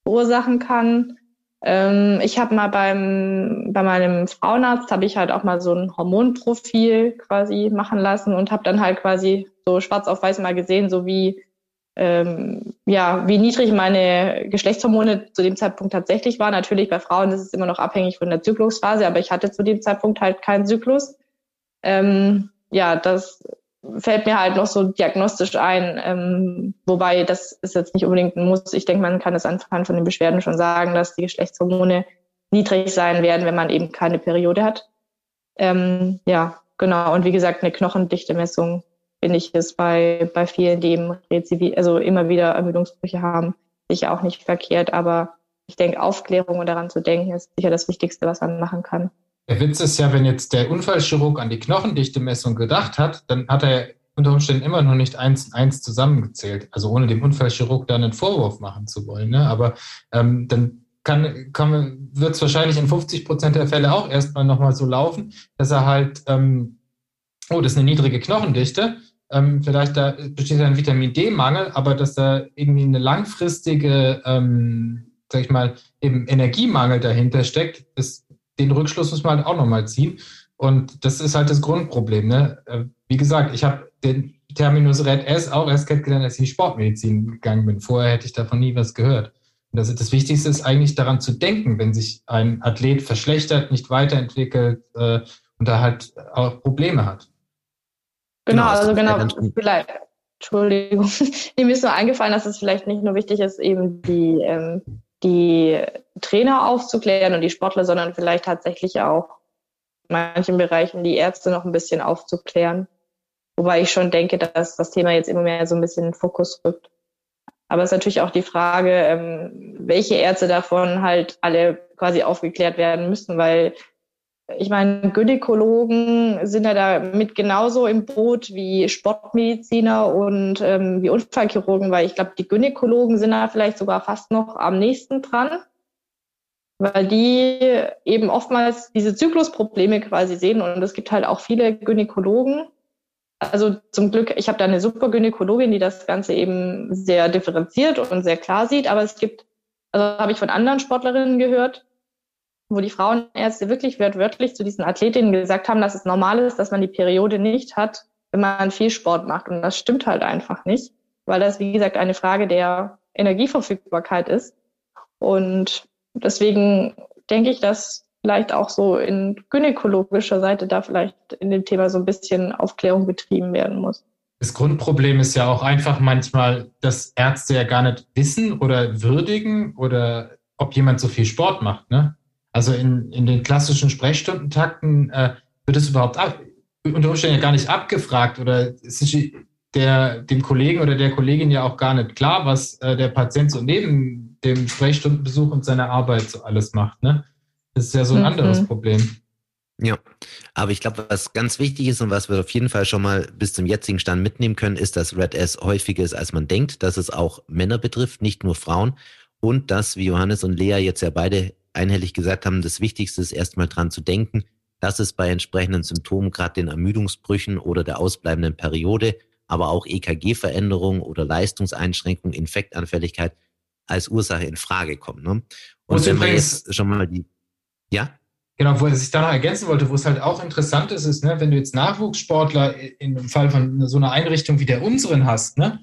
verursachen kann. Ähm, ich habe mal beim, bei meinem Frauenarzt, habe ich halt auch mal so ein Hormonprofil quasi machen lassen und habe dann halt quasi so schwarz auf weiß mal gesehen, so wie ähm, ja, wie niedrig meine Geschlechtshormone zu dem Zeitpunkt tatsächlich waren. Natürlich bei Frauen ist es immer noch abhängig von der Zyklusphase, aber ich hatte zu dem Zeitpunkt halt keinen Zyklus. Ähm, ja, das fällt mir halt noch so diagnostisch ein, ähm, wobei das ist jetzt nicht unbedingt ein Muss. Ich denke, man kann es anhand von den Beschwerden schon sagen, dass die Geschlechtshormone niedrig sein werden, wenn man eben keine Periode hat. Ähm, ja, genau. Und wie gesagt, eine Knochendichte-Messung finde ich es bei, bei vielen, die eben Rezivi also immer wieder Ermüdungsbrüche haben, sicher auch nicht verkehrt, aber ich denke, Aufklärung und daran zu denken, ist sicher das Wichtigste, was man machen kann. Der Witz ist ja, wenn jetzt der Unfallchirurg an die Knochendichte-Messung gedacht hat, dann hat er unter Umständen immer noch nicht eins und eins zusammengezählt. Also ohne dem Unfallchirurg da einen Vorwurf machen zu wollen. Ne? Aber ähm, dann kann, kann, wird es wahrscheinlich in 50 Prozent der Fälle auch erstmal nochmal so laufen, dass er halt, ähm, oh, das ist eine niedrige Knochendichte. Ähm, vielleicht da besteht ein Vitamin D-Mangel, aber dass da irgendwie eine langfristige, ähm, sag ich mal, eben Energiemangel dahinter steckt, das, den Rückschluss muss man halt auch nochmal ziehen. Und das ist halt das Grundproblem. Ne? Äh, wie gesagt, ich habe den Terminus Red S auch erst kennengelernt, als ich in die Sportmedizin gegangen bin. Vorher hätte ich davon nie was gehört. Und das, das Wichtigste ist eigentlich daran zu denken, wenn sich ein Athlet verschlechtert, nicht weiterentwickelt äh, und da halt auch Probleme hat. Genau, genau also genau, vielleicht, Entschuldigung, mir ist nur eingefallen, dass es vielleicht nicht nur wichtig ist, eben die, ähm, die Trainer aufzuklären und die Sportler, sondern vielleicht tatsächlich auch in manchen Bereichen die Ärzte noch ein bisschen aufzuklären. Wobei ich schon denke, dass das Thema jetzt immer mehr so ein bisschen in den Fokus rückt. Aber es ist natürlich auch die Frage, ähm, welche Ärzte davon halt alle quasi aufgeklärt werden müssen, weil ich meine, Gynäkologen sind ja da mit genauso im Boot wie Sportmediziner und ähm, wie Unfallchirurgen, weil ich glaube, die Gynäkologen sind da vielleicht sogar fast noch am nächsten dran, weil die eben oftmals diese Zyklusprobleme quasi sehen und es gibt halt auch viele Gynäkologen, also zum Glück, ich habe da eine super Gynäkologin, die das Ganze eben sehr differenziert und sehr klar sieht. Aber es gibt, also habe ich von anderen Sportlerinnen gehört, wo die Frauenärzte wirklich wörtlich zu diesen Athletinnen gesagt haben, dass es normal ist, dass man die Periode nicht hat, wenn man viel Sport macht. Und das stimmt halt einfach nicht, weil das, wie gesagt, eine Frage der Energieverfügbarkeit ist. Und deswegen denke ich, dass vielleicht auch so in gynäkologischer Seite da vielleicht in dem Thema so ein bisschen Aufklärung betrieben werden muss. Das Grundproblem ist ja auch einfach manchmal, dass Ärzte ja gar nicht wissen oder würdigen oder ob jemand so viel Sport macht. Ne? Also in, in den klassischen Sprechstundentakten äh, wird es überhaupt ab, unter Umständen ja gar nicht abgefragt oder es ist der, dem Kollegen oder der Kollegin ja auch gar nicht klar, was äh, der Patient so neben dem Sprechstundenbesuch und seiner Arbeit so alles macht. Ne? Das ist ja so ein mhm. anderes Problem. Ja, aber ich glaube, was ganz wichtig ist und was wir auf jeden Fall schon mal bis zum jetzigen Stand mitnehmen können, ist, dass Red S häufiger ist, als man denkt, dass es auch Männer betrifft, nicht nur Frauen. Und dass, wie Johannes und Lea jetzt ja beide einhellig gesagt haben, das Wichtigste ist erstmal dran zu denken, dass es bei entsprechenden Symptomen, gerade den Ermüdungsbrüchen oder der ausbleibenden Periode, aber auch EKG-Veränderungen oder Leistungseinschränkungen, Infektanfälligkeit als Ursache in Frage kommt. Ne? Und, und wenn man jetzt schon mal die ja? Genau, wo ich da noch ergänzen wollte, wo es halt auch interessant ist, ist, ne, wenn du jetzt Nachwuchssportler dem Fall von so einer Einrichtung wie der unseren hast, ne,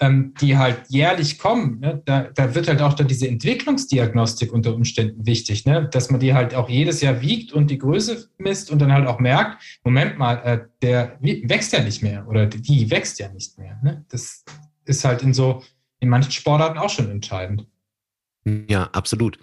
ähm, die halt jährlich kommen, ne, da, da wird halt auch dann diese Entwicklungsdiagnostik unter Umständen wichtig, ne, dass man die halt auch jedes Jahr wiegt und die Größe misst und dann halt auch merkt, Moment mal, äh, der wächst ja nicht mehr oder die wächst ja nicht mehr. Ne? Das ist halt in so, in manchen Sportarten auch schon entscheidend. Ja, absolut.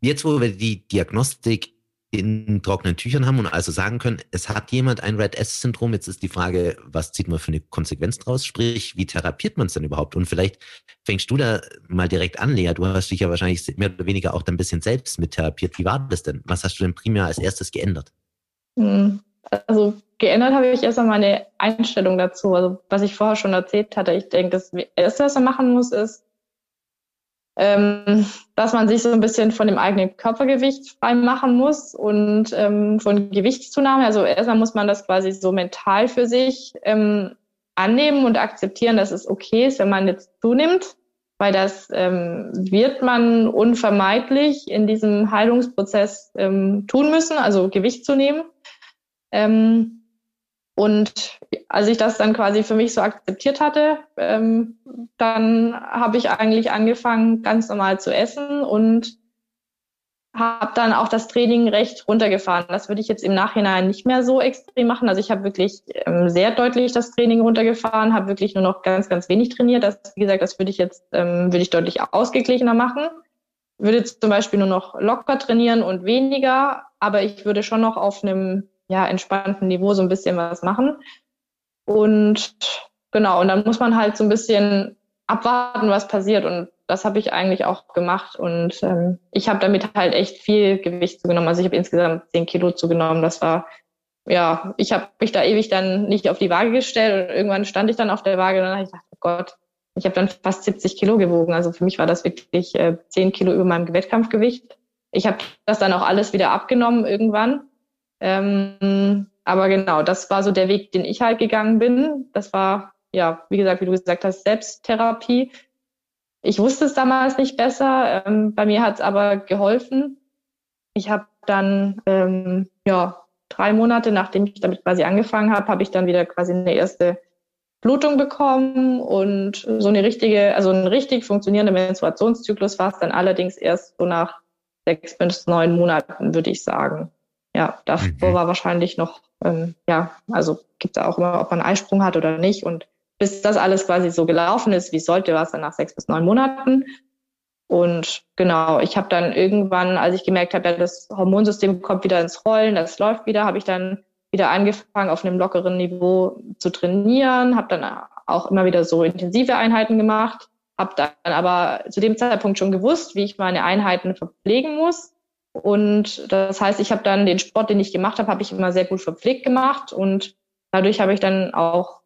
Jetzt, wo wir die Diagnostik in trockenen Tüchern haben und also sagen können, es hat jemand ein Red S-Syndrom, jetzt ist die Frage, was zieht man für eine Konsequenz draus? Sprich, wie therapiert man es denn überhaupt? Und vielleicht fängst du da mal direkt an, Lea. Du hast dich ja wahrscheinlich mehr oder weniger auch ein bisschen selbst mit therapiert. Wie war das denn? Was hast du denn primär als erstes geändert? Hm, also geändert habe ich erstmal meine Einstellung dazu. Also was ich vorher schon erzählt hatte. Ich denke, das Erste, was man machen muss, ist ähm, dass man sich so ein bisschen von dem eigenen Körpergewicht frei machen muss und ähm, von Gewichtszunahme. Also erstmal muss man das quasi so mental für sich ähm, annehmen und akzeptieren, dass es okay ist, wenn man jetzt zunimmt, weil das ähm, wird man unvermeidlich in diesem Heilungsprozess ähm, tun müssen, also Gewicht zu nehmen. Ähm, und als ich das dann quasi für mich so akzeptiert hatte, ähm, dann habe ich eigentlich angefangen, ganz normal zu essen und habe dann auch das Training recht runtergefahren. Das würde ich jetzt im Nachhinein nicht mehr so extrem machen. Also ich habe wirklich ähm, sehr deutlich das Training runtergefahren, habe wirklich nur noch ganz, ganz wenig trainiert. Das, wie gesagt, das würde ich jetzt ähm, würde ich deutlich ausgeglichener machen. Würde zum Beispiel nur noch locker trainieren und weniger, aber ich würde schon noch auf einem ja, entspannten Niveau so ein bisschen was machen. Und genau, und dann muss man halt so ein bisschen abwarten, was passiert. Und das habe ich eigentlich auch gemacht und ähm, ich habe damit halt echt viel Gewicht zugenommen. Also ich habe insgesamt zehn Kilo zugenommen. Das war ja, ich habe mich da ewig dann nicht auf die Waage gestellt und irgendwann stand ich dann auf der Waage und dann habe ich gedacht, oh Gott, ich habe dann fast 70 Kilo gewogen. Also für mich war das wirklich äh, 10 Kilo über meinem Wettkampfgewicht. Ich habe das dann auch alles wieder abgenommen irgendwann. Ähm, aber genau, das war so der Weg, den ich halt gegangen bin. Das war, ja, wie gesagt, wie du gesagt hast, Selbsttherapie. Ich wusste es damals nicht besser. Ähm, bei mir hat es aber geholfen. Ich habe dann, ähm, ja, drei Monate, nachdem ich damit quasi angefangen habe, habe ich dann wieder quasi eine erste Blutung bekommen und so eine richtige, also ein richtig funktionierender Menstruationszyklus war es dann allerdings erst so nach sechs bis neun Monaten, würde ich sagen. Ja, davor mhm. war wahrscheinlich noch, ähm, ja, also gibt es auch immer, ob man einen Eisprung hat oder nicht. Und bis das alles quasi so gelaufen ist, wie sollte, war es dann nach sechs bis neun Monaten. Und genau, ich habe dann irgendwann, als ich gemerkt habe, ja, das Hormonsystem kommt wieder ins Rollen, das läuft wieder, habe ich dann wieder angefangen, auf einem lockeren Niveau zu trainieren, habe dann auch immer wieder so intensive Einheiten gemacht, habe dann aber zu dem Zeitpunkt schon gewusst, wie ich meine Einheiten verpflegen muss und das heißt, ich habe dann den Sport, den ich gemacht habe, habe ich immer sehr gut verpflegt gemacht und dadurch habe ich dann auch,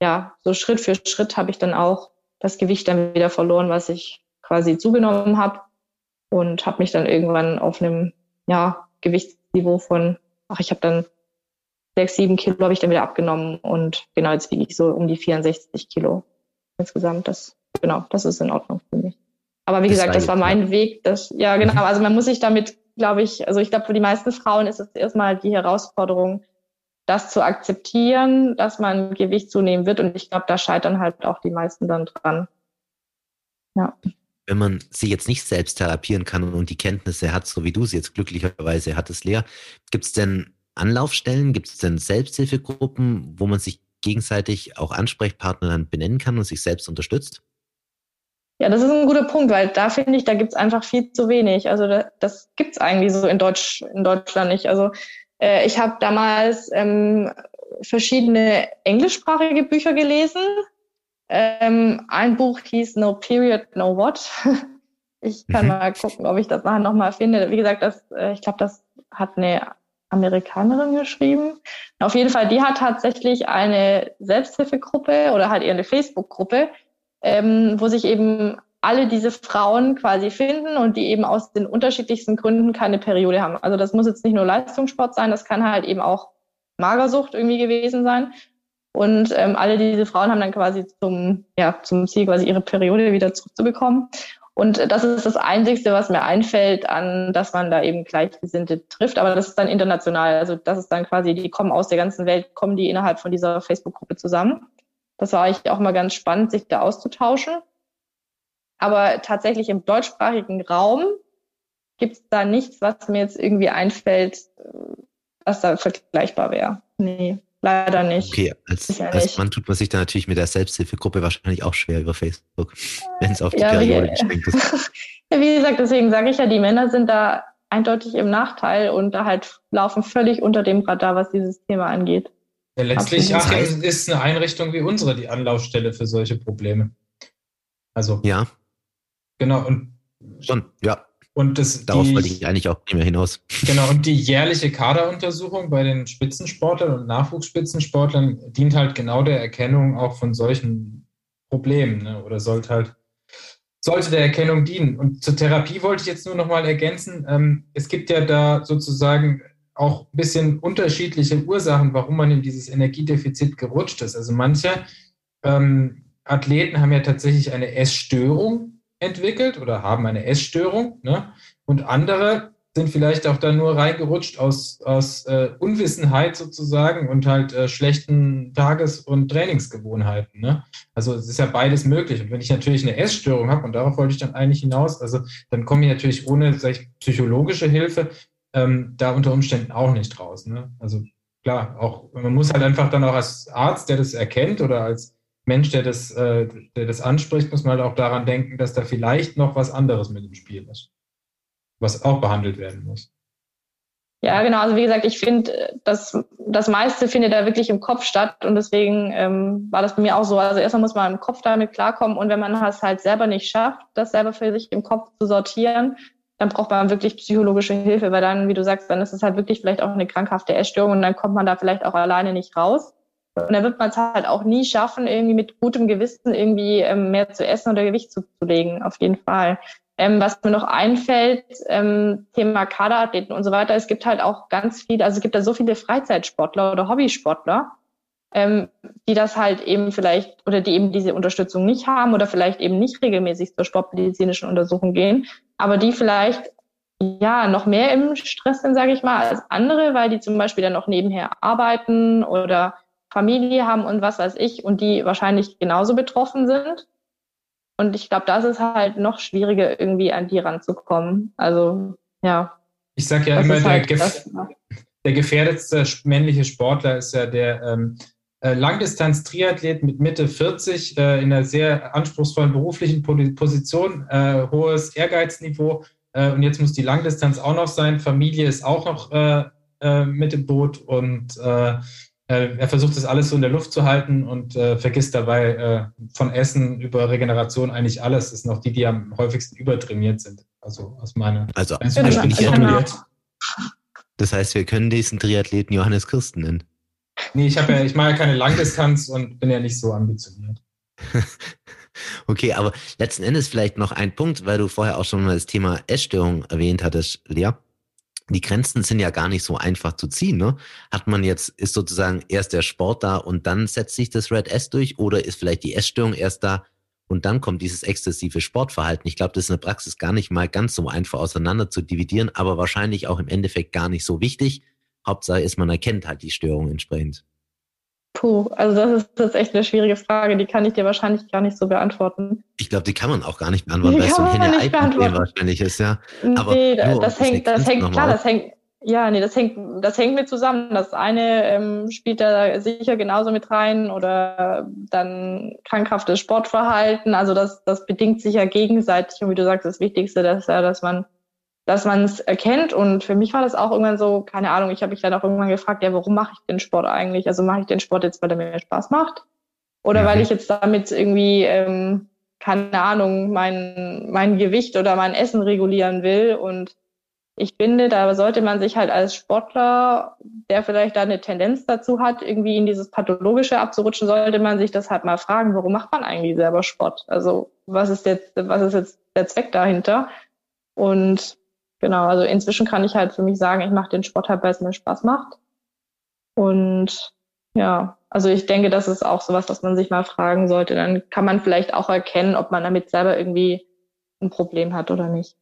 ja, so Schritt für Schritt habe ich dann auch das Gewicht dann wieder verloren, was ich quasi zugenommen habe und habe mich dann irgendwann auf einem, ja, Gewichtsniveau von, ach, ich habe dann sechs, sieben Kilo habe ich dann wieder abgenommen und genau, jetzt wiege ich so um die 64 Kilo insgesamt. Das, genau, das ist in Ordnung für mich. Aber wie das gesagt, das war mein ja. Weg. Das, ja, genau. Mhm. Also man muss sich damit, glaube ich, also ich glaube, für die meisten Frauen ist es erstmal die Herausforderung, das zu akzeptieren, dass man Gewicht zunehmen wird. Und ich glaube, da scheitern halt auch die meisten dann dran. Ja. Wenn man sie jetzt nicht selbst therapieren kann und die Kenntnisse hat, so wie du sie jetzt glücklicherweise hattest, Lea, gibt es denn Anlaufstellen, gibt es denn Selbsthilfegruppen, wo man sich gegenseitig auch Ansprechpartner dann benennen kann und sich selbst unterstützt? Ja, das ist ein guter Punkt, weil da finde ich, da gibt's einfach viel zu wenig. Also da, das gibt's eigentlich so in, Deutsch, in Deutschland nicht. Also äh, ich habe damals ähm, verschiedene englischsprachige Bücher gelesen. Ähm, ein Buch hieß No Period, No What. ich kann mhm. mal gucken, ob ich das nachher nochmal finde. Wie gesagt, das, äh, ich glaube, das hat eine Amerikanerin geschrieben. Auf jeden Fall, die hat tatsächlich eine Selbsthilfegruppe oder halt eher eine Facebook-Gruppe, ähm, wo sich eben alle diese Frauen quasi finden und die eben aus den unterschiedlichsten Gründen keine Periode haben. Also das muss jetzt nicht nur Leistungssport sein, das kann halt eben auch Magersucht irgendwie gewesen sein. Und ähm, alle diese Frauen haben dann quasi zum, ja, zum Ziel, quasi ihre Periode wieder zurückzubekommen. Und das ist das Einzigste, was mir einfällt, an dass man da eben Gleichgesinnte trifft. Aber das ist dann international. Also das ist dann quasi, die kommen aus der ganzen Welt, kommen die innerhalb von dieser Facebook-Gruppe zusammen. Das war eigentlich auch mal ganz spannend, sich da auszutauschen. Aber tatsächlich im deutschsprachigen Raum gibt es da nichts, was mir jetzt irgendwie einfällt, was da vergleichbar wäre. Nee, leider nicht. Okay, als, als Mann tut man sich da natürlich mit der Selbsthilfegruppe wahrscheinlich auch schwer über Facebook, wenn es auf die ja, Periode beschränkt ist. ja, wie gesagt, deswegen sage ich ja, die Männer sind da eindeutig im Nachteil und da halt laufen völlig unter dem Radar, was dieses Thema angeht. Ja, letztlich Achim, ist eine Einrichtung wie unsere die Anlaufstelle für solche Probleme. Also. Ja. Genau. Und, Schon, ja. Und das, Darauf die, wollte ich eigentlich auch nicht mehr hinaus. Genau, und die jährliche Kaderuntersuchung bei den Spitzensportlern und Nachwuchsspitzensportlern dient halt genau der Erkennung auch von solchen Problemen ne? oder sollte halt sollte der Erkennung dienen. Und zur Therapie wollte ich jetzt nur noch mal ergänzen. Ähm, es gibt ja da sozusagen auch ein bisschen unterschiedliche Ursachen, warum man in dieses Energiedefizit gerutscht ist. Also manche ähm, Athleten haben ja tatsächlich eine Essstörung entwickelt oder haben eine Essstörung. Ne? Und andere sind vielleicht auch da nur reingerutscht aus, aus äh, Unwissenheit sozusagen und halt äh, schlechten Tages- und Trainingsgewohnheiten. Ne? Also es ist ja beides möglich. Und wenn ich natürlich eine Essstörung habe, und darauf wollte ich dann eigentlich hinaus, also dann komme ich natürlich ohne ich, psychologische Hilfe ähm, da unter Umständen auch nicht raus. Ne? Also klar, auch man muss halt einfach dann auch als Arzt, der das erkennt oder als Mensch, der das, äh, der das anspricht, muss man halt auch daran denken, dass da vielleicht noch was anderes mit im Spiel ist, was auch behandelt werden muss. Ja, genau. Also wie gesagt, ich finde, das, das meiste findet da wirklich im Kopf statt und deswegen ähm, war das bei mir auch so. Also erstmal muss man im Kopf damit klarkommen und wenn man es halt selber nicht schafft, das selber für sich im Kopf zu sortieren, dann braucht man wirklich psychologische Hilfe, weil dann, wie du sagst, dann ist es halt wirklich vielleicht auch eine krankhafte Essstörung und dann kommt man da vielleicht auch alleine nicht raus. Und dann wird man es halt auch nie schaffen, irgendwie mit gutem Gewissen irgendwie ähm, mehr zu essen oder Gewicht zuzulegen, auf jeden Fall. Ähm, was mir noch einfällt, ähm, Thema Kaderathleten und so weiter, es gibt halt auch ganz viele, also es gibt da so viele Freizeitsportler oder Hobbysportler, ähm, die das halt eben vielleicht oder die eben diese Unterstützung nicht haben oder vielleicht eben nicht regelmäßig zur sportmedizinischen Untersuchung gehen, aber die vielleicht ja noch mehr im Stress sind, sage ich mal, als andere, weil die zum Beispiel dann noch nebenher arbeiten oder Familie haben und was weiß ich und die wahrscheinlich genauso betroffen sind. Und ich glaube, das ist halt noch schwieriger, irgendwie an die ranzukommen. Also, ja. Ich sage ja immer, der, halt gef der gefährdetste männliche Sportler ist ja der ähm, äh, Langdistanz-Triathlet mit Mitte 40 äh, in einer sehr anspruchsvollen beruflichen Position, äh, hohes Ehrgeizniveau. Äh, und jetzt muss die Langdistanz auch noch sein. Familie ist auch noch äh, äh, mit im Boot und äh, er versucht das alles so in der Luft zu halten und äh, vergisst dabei äh, von Essen über Regeneration eigentlich alles. Das sind auch die, die am häufigsten übertrainiert sind. Also aus meiner. Also bin ich ja Das heißt, wir können diesen Triathleten Johannes Kirsten nennen. Nee, ich habe ja, ich mache ja keine Langdistanz und bin ja nicht so ambitioniert. okay, aber letzten Endes vielleicht noch ein Punkt, weil du vorher auch schon mal das Thema Essstörung erwähnt hattest, Lea die Grenzen sind ja gar nicht so einfach zu ziehen. Ne? Hat man jetzt, ist sozusagen erst der Sport da und dann setzt sich das Red S durch oder ist vielleicht die Essstörung erst da und dann kommt dieses exzessive Sportverhalten. Ich glaube, das ist in der Praxis gar nicht mal ganz so einfach auseinander zu dividieren, aber wahrscheinlich auch im Endeffekt gar nicht so wichtig. Hauptsache ist, man erkennt halt die Störung entsprechend. Puh, also das ist, das ist echt eine schwierige Frage, die kann ich dir wahrscheinlich gar nicht so beantworten. Ich glaube, die kann man auch gar nicht beantworten, weil es so ein Henne-Ei-Problem wahrscheinlich ist, ja. Aber nee, das hängt, das hängt, klar, das hängt, ja, nee, das hängt, das hängt mit zusammen. Das eine ähm, spielt da sicher genauso mit rein oder dann krankhaftes Sportverhalten. Also das, das bedingt sich ja gegenseitig. Und wie du sagst, das Wichtigste ist ja, dass man dass man es erkennt. Und für mich war das auch irgendwann so, keine Ahnung, ich habe mich dann auch irgendwann gefragt, ja, warum mache ich den Sport eigentlich? Also mache ich den Sport jetzt, weil er mir Spaß macht? Oder weil ich jetzt damit irgendwie, ähm, keine Ahnung, mein, mein Gewicht oder mein Essen regulieren will. Und ich finde, da sollte man sich halt als Sportler, der vielleicht da eine Tendenz dazu hat, irgendwie in dieses Pathologische abzurutschen, sollte man sich das halt mal fragen, warum macht man eigentlich selber Sport? Also was ist jetzt, was ist jetzt der Zweck dahinter? Und genau, also inzwischen kann ich halt für mich sagen, ich mache den Sport halt, weil es mir Spaß macht. Und ja, also ich denke, das ist auch sowas, was man sich mal fragen sollte. Dann kann man vielleicht auch erkennen, ob man damit selber irgendwie ein Problem hat oder nicht.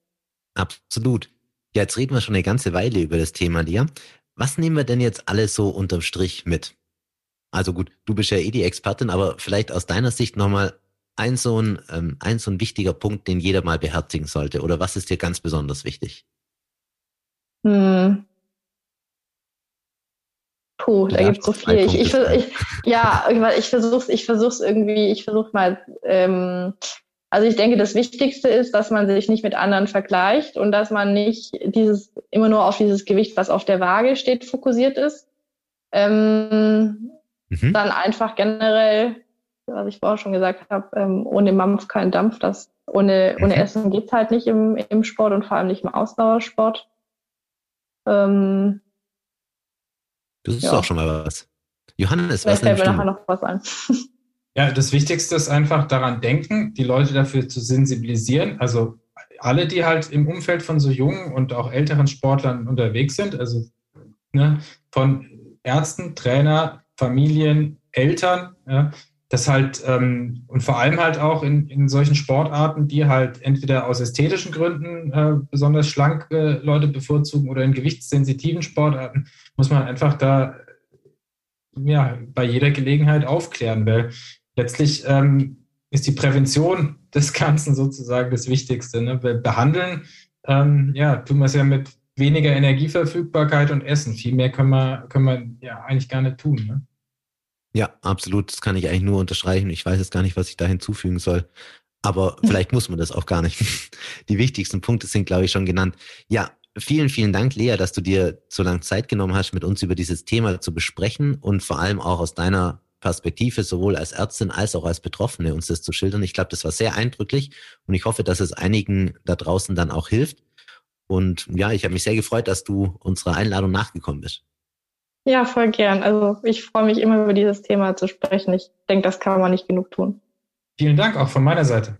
Absolut. Ja, jetzt reden wir schon eine ganze Weile über das Thema, Lia. Was nehmen wir denn jetzt alles so unterm Strich mit? Also gut, du bist ja eh die Expertin, aber vielleicht aus deiner Sicht nochmal ein so ein, ähm, ein so ein wichtiger Punkt, den jeder mal beherzigen sollte? Oder was ist dir ganz besonders wichtig? Hm. Puh, da gibt es so viel. Ich, ich, ich, ja, ich versuche ich versuch's irgendwie, ich versuche mal, ähm, also ich denke, das Wichtigste ist, dass man sich nicht mit anderen vergleicht und dass man nicht dieses immer nur auf dieses Gewicht, was auf der Waage steht, fokussiert ist. Ähm, mhm. Dann einfach generell was ich vorher schon gesagt habe, ähm, ohne Mampf kein Dampf. Das ohne, ohne mhm. Essen geht's halt nicht im, im Sport und vor allem nicht im Ausdauersport. Ähm, das ist ja. auch schon mal was. Johannes, Vielleicht was fällt mir nachher noch was ein. Ja, das Wichtigste ist einfach daran denken, die Leute dafür zu sensibilisieren. Also alle, die halt im Umfeld von so jungen und auch älteren Sportlern unterwegs sind, also ne, von Ärzten, Trainer, Familien, Eltern, ja, das halt, ähm, und vor allem halt auch in, in solchen Sportarten, die halt entweder aus ästhetischen Gründen äh, besonders schlanke Leute bevorzugen oder in gewichtssensitiven Sportarten, muss man einfach da ja, bei jeder Gelegenheit aufklären, weil letztlich ähm, ist die Prävention des Ganzen sozusagen das Wichtigste. Ne? Weil behandeln, ähm, ja, tun wir es ja mit weniger Energieverfügbarkeit und Essen. Viel mehr können wir, können wir ja eigentlich gar nicht tun. Ne? Ja, absolut. Das kann ich eigentlich nur unterstreichen. Ich weiß jetzt gar nicht, was ich da hinzufügen soll. Aber vielleicht muss man das auch gar nicht. Die wichtigsten Punkte sind, glaube ich, schon genannt. Ja, vielen, vielen Dank, Lea, dass du dir so lange Zeit genommen hast, mit uns über dieses Thema zu besprechen und vor allem auch aus deiner Perspektive, sowohl als Ärztin als auch als Betroffene, uns das zu schildern. Ich glaube, das war sehr eindrücklich und ich hoffe, dass es einigen da draußen dann auch hilft. Und ja, ich habe mich sehr gefreut, dass du unserer Einladung nachgekommen bist. Ja, voll gern. Also ich freue mich immer über dieses Thema zu sprechen. Ich denke, das kann man nicht genug tun. Vielen Dank auch von meiner Seite.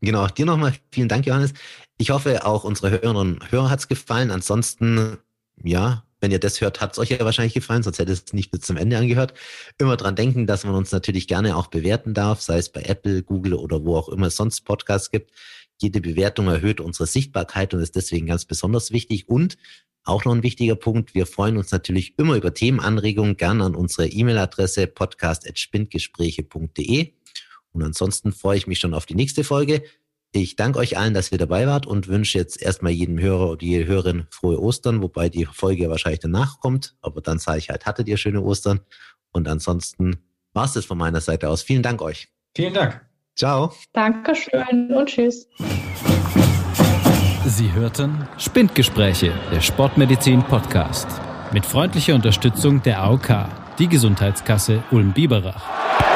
Genau, dir nochmal vielen Dank, Johannes. Ich hoffe, auch unsere Hörerinnen und Hörer hat es gefallen. Ansonsten, ja, wenn ihr das hört, hat es euch ja wahrscheinlich gefallen, sonst hättet es nicht bis zum Ende angehört. Immer dran denken, dass man uns natürlich gerne auch bewerten darf, sei es bei Apple, Google oder wo auch immer es sonst Podcasts gibt. Jede Bewertung erhöht unsere Sichtbarkeit und ist deswegen ganz besonders wichtig. Und auch noch ein wichtiger Punkt, wir freuen uns natürlich immer über Themenanregungen, gern an unsere E-Mail-Adresse podcast.spindgespräche.de. Und ansonsten freue ich mich schon auf die nächste Folge. Ich danke euch allen, dass ihr dabei wart und wünsche jetzt erstmal jedem Hörer oder jede Hörerin frohe Ostern, wobei die Folge wahrscheinlich danach kommt. Aber dann sage ich halt, hattet ihr schöne Ostern. Und ansonsten war es das von meiner Seite aus. Vielen Dank euch. Vielen Dank. Ciao. Dankeschön und tschüss. Sie hörten Spindgespräche, der Sportmedizin Podcast. Mit freundlicher Unterstützung der AOK, die Gesundheitskasse Ulm-Biberach.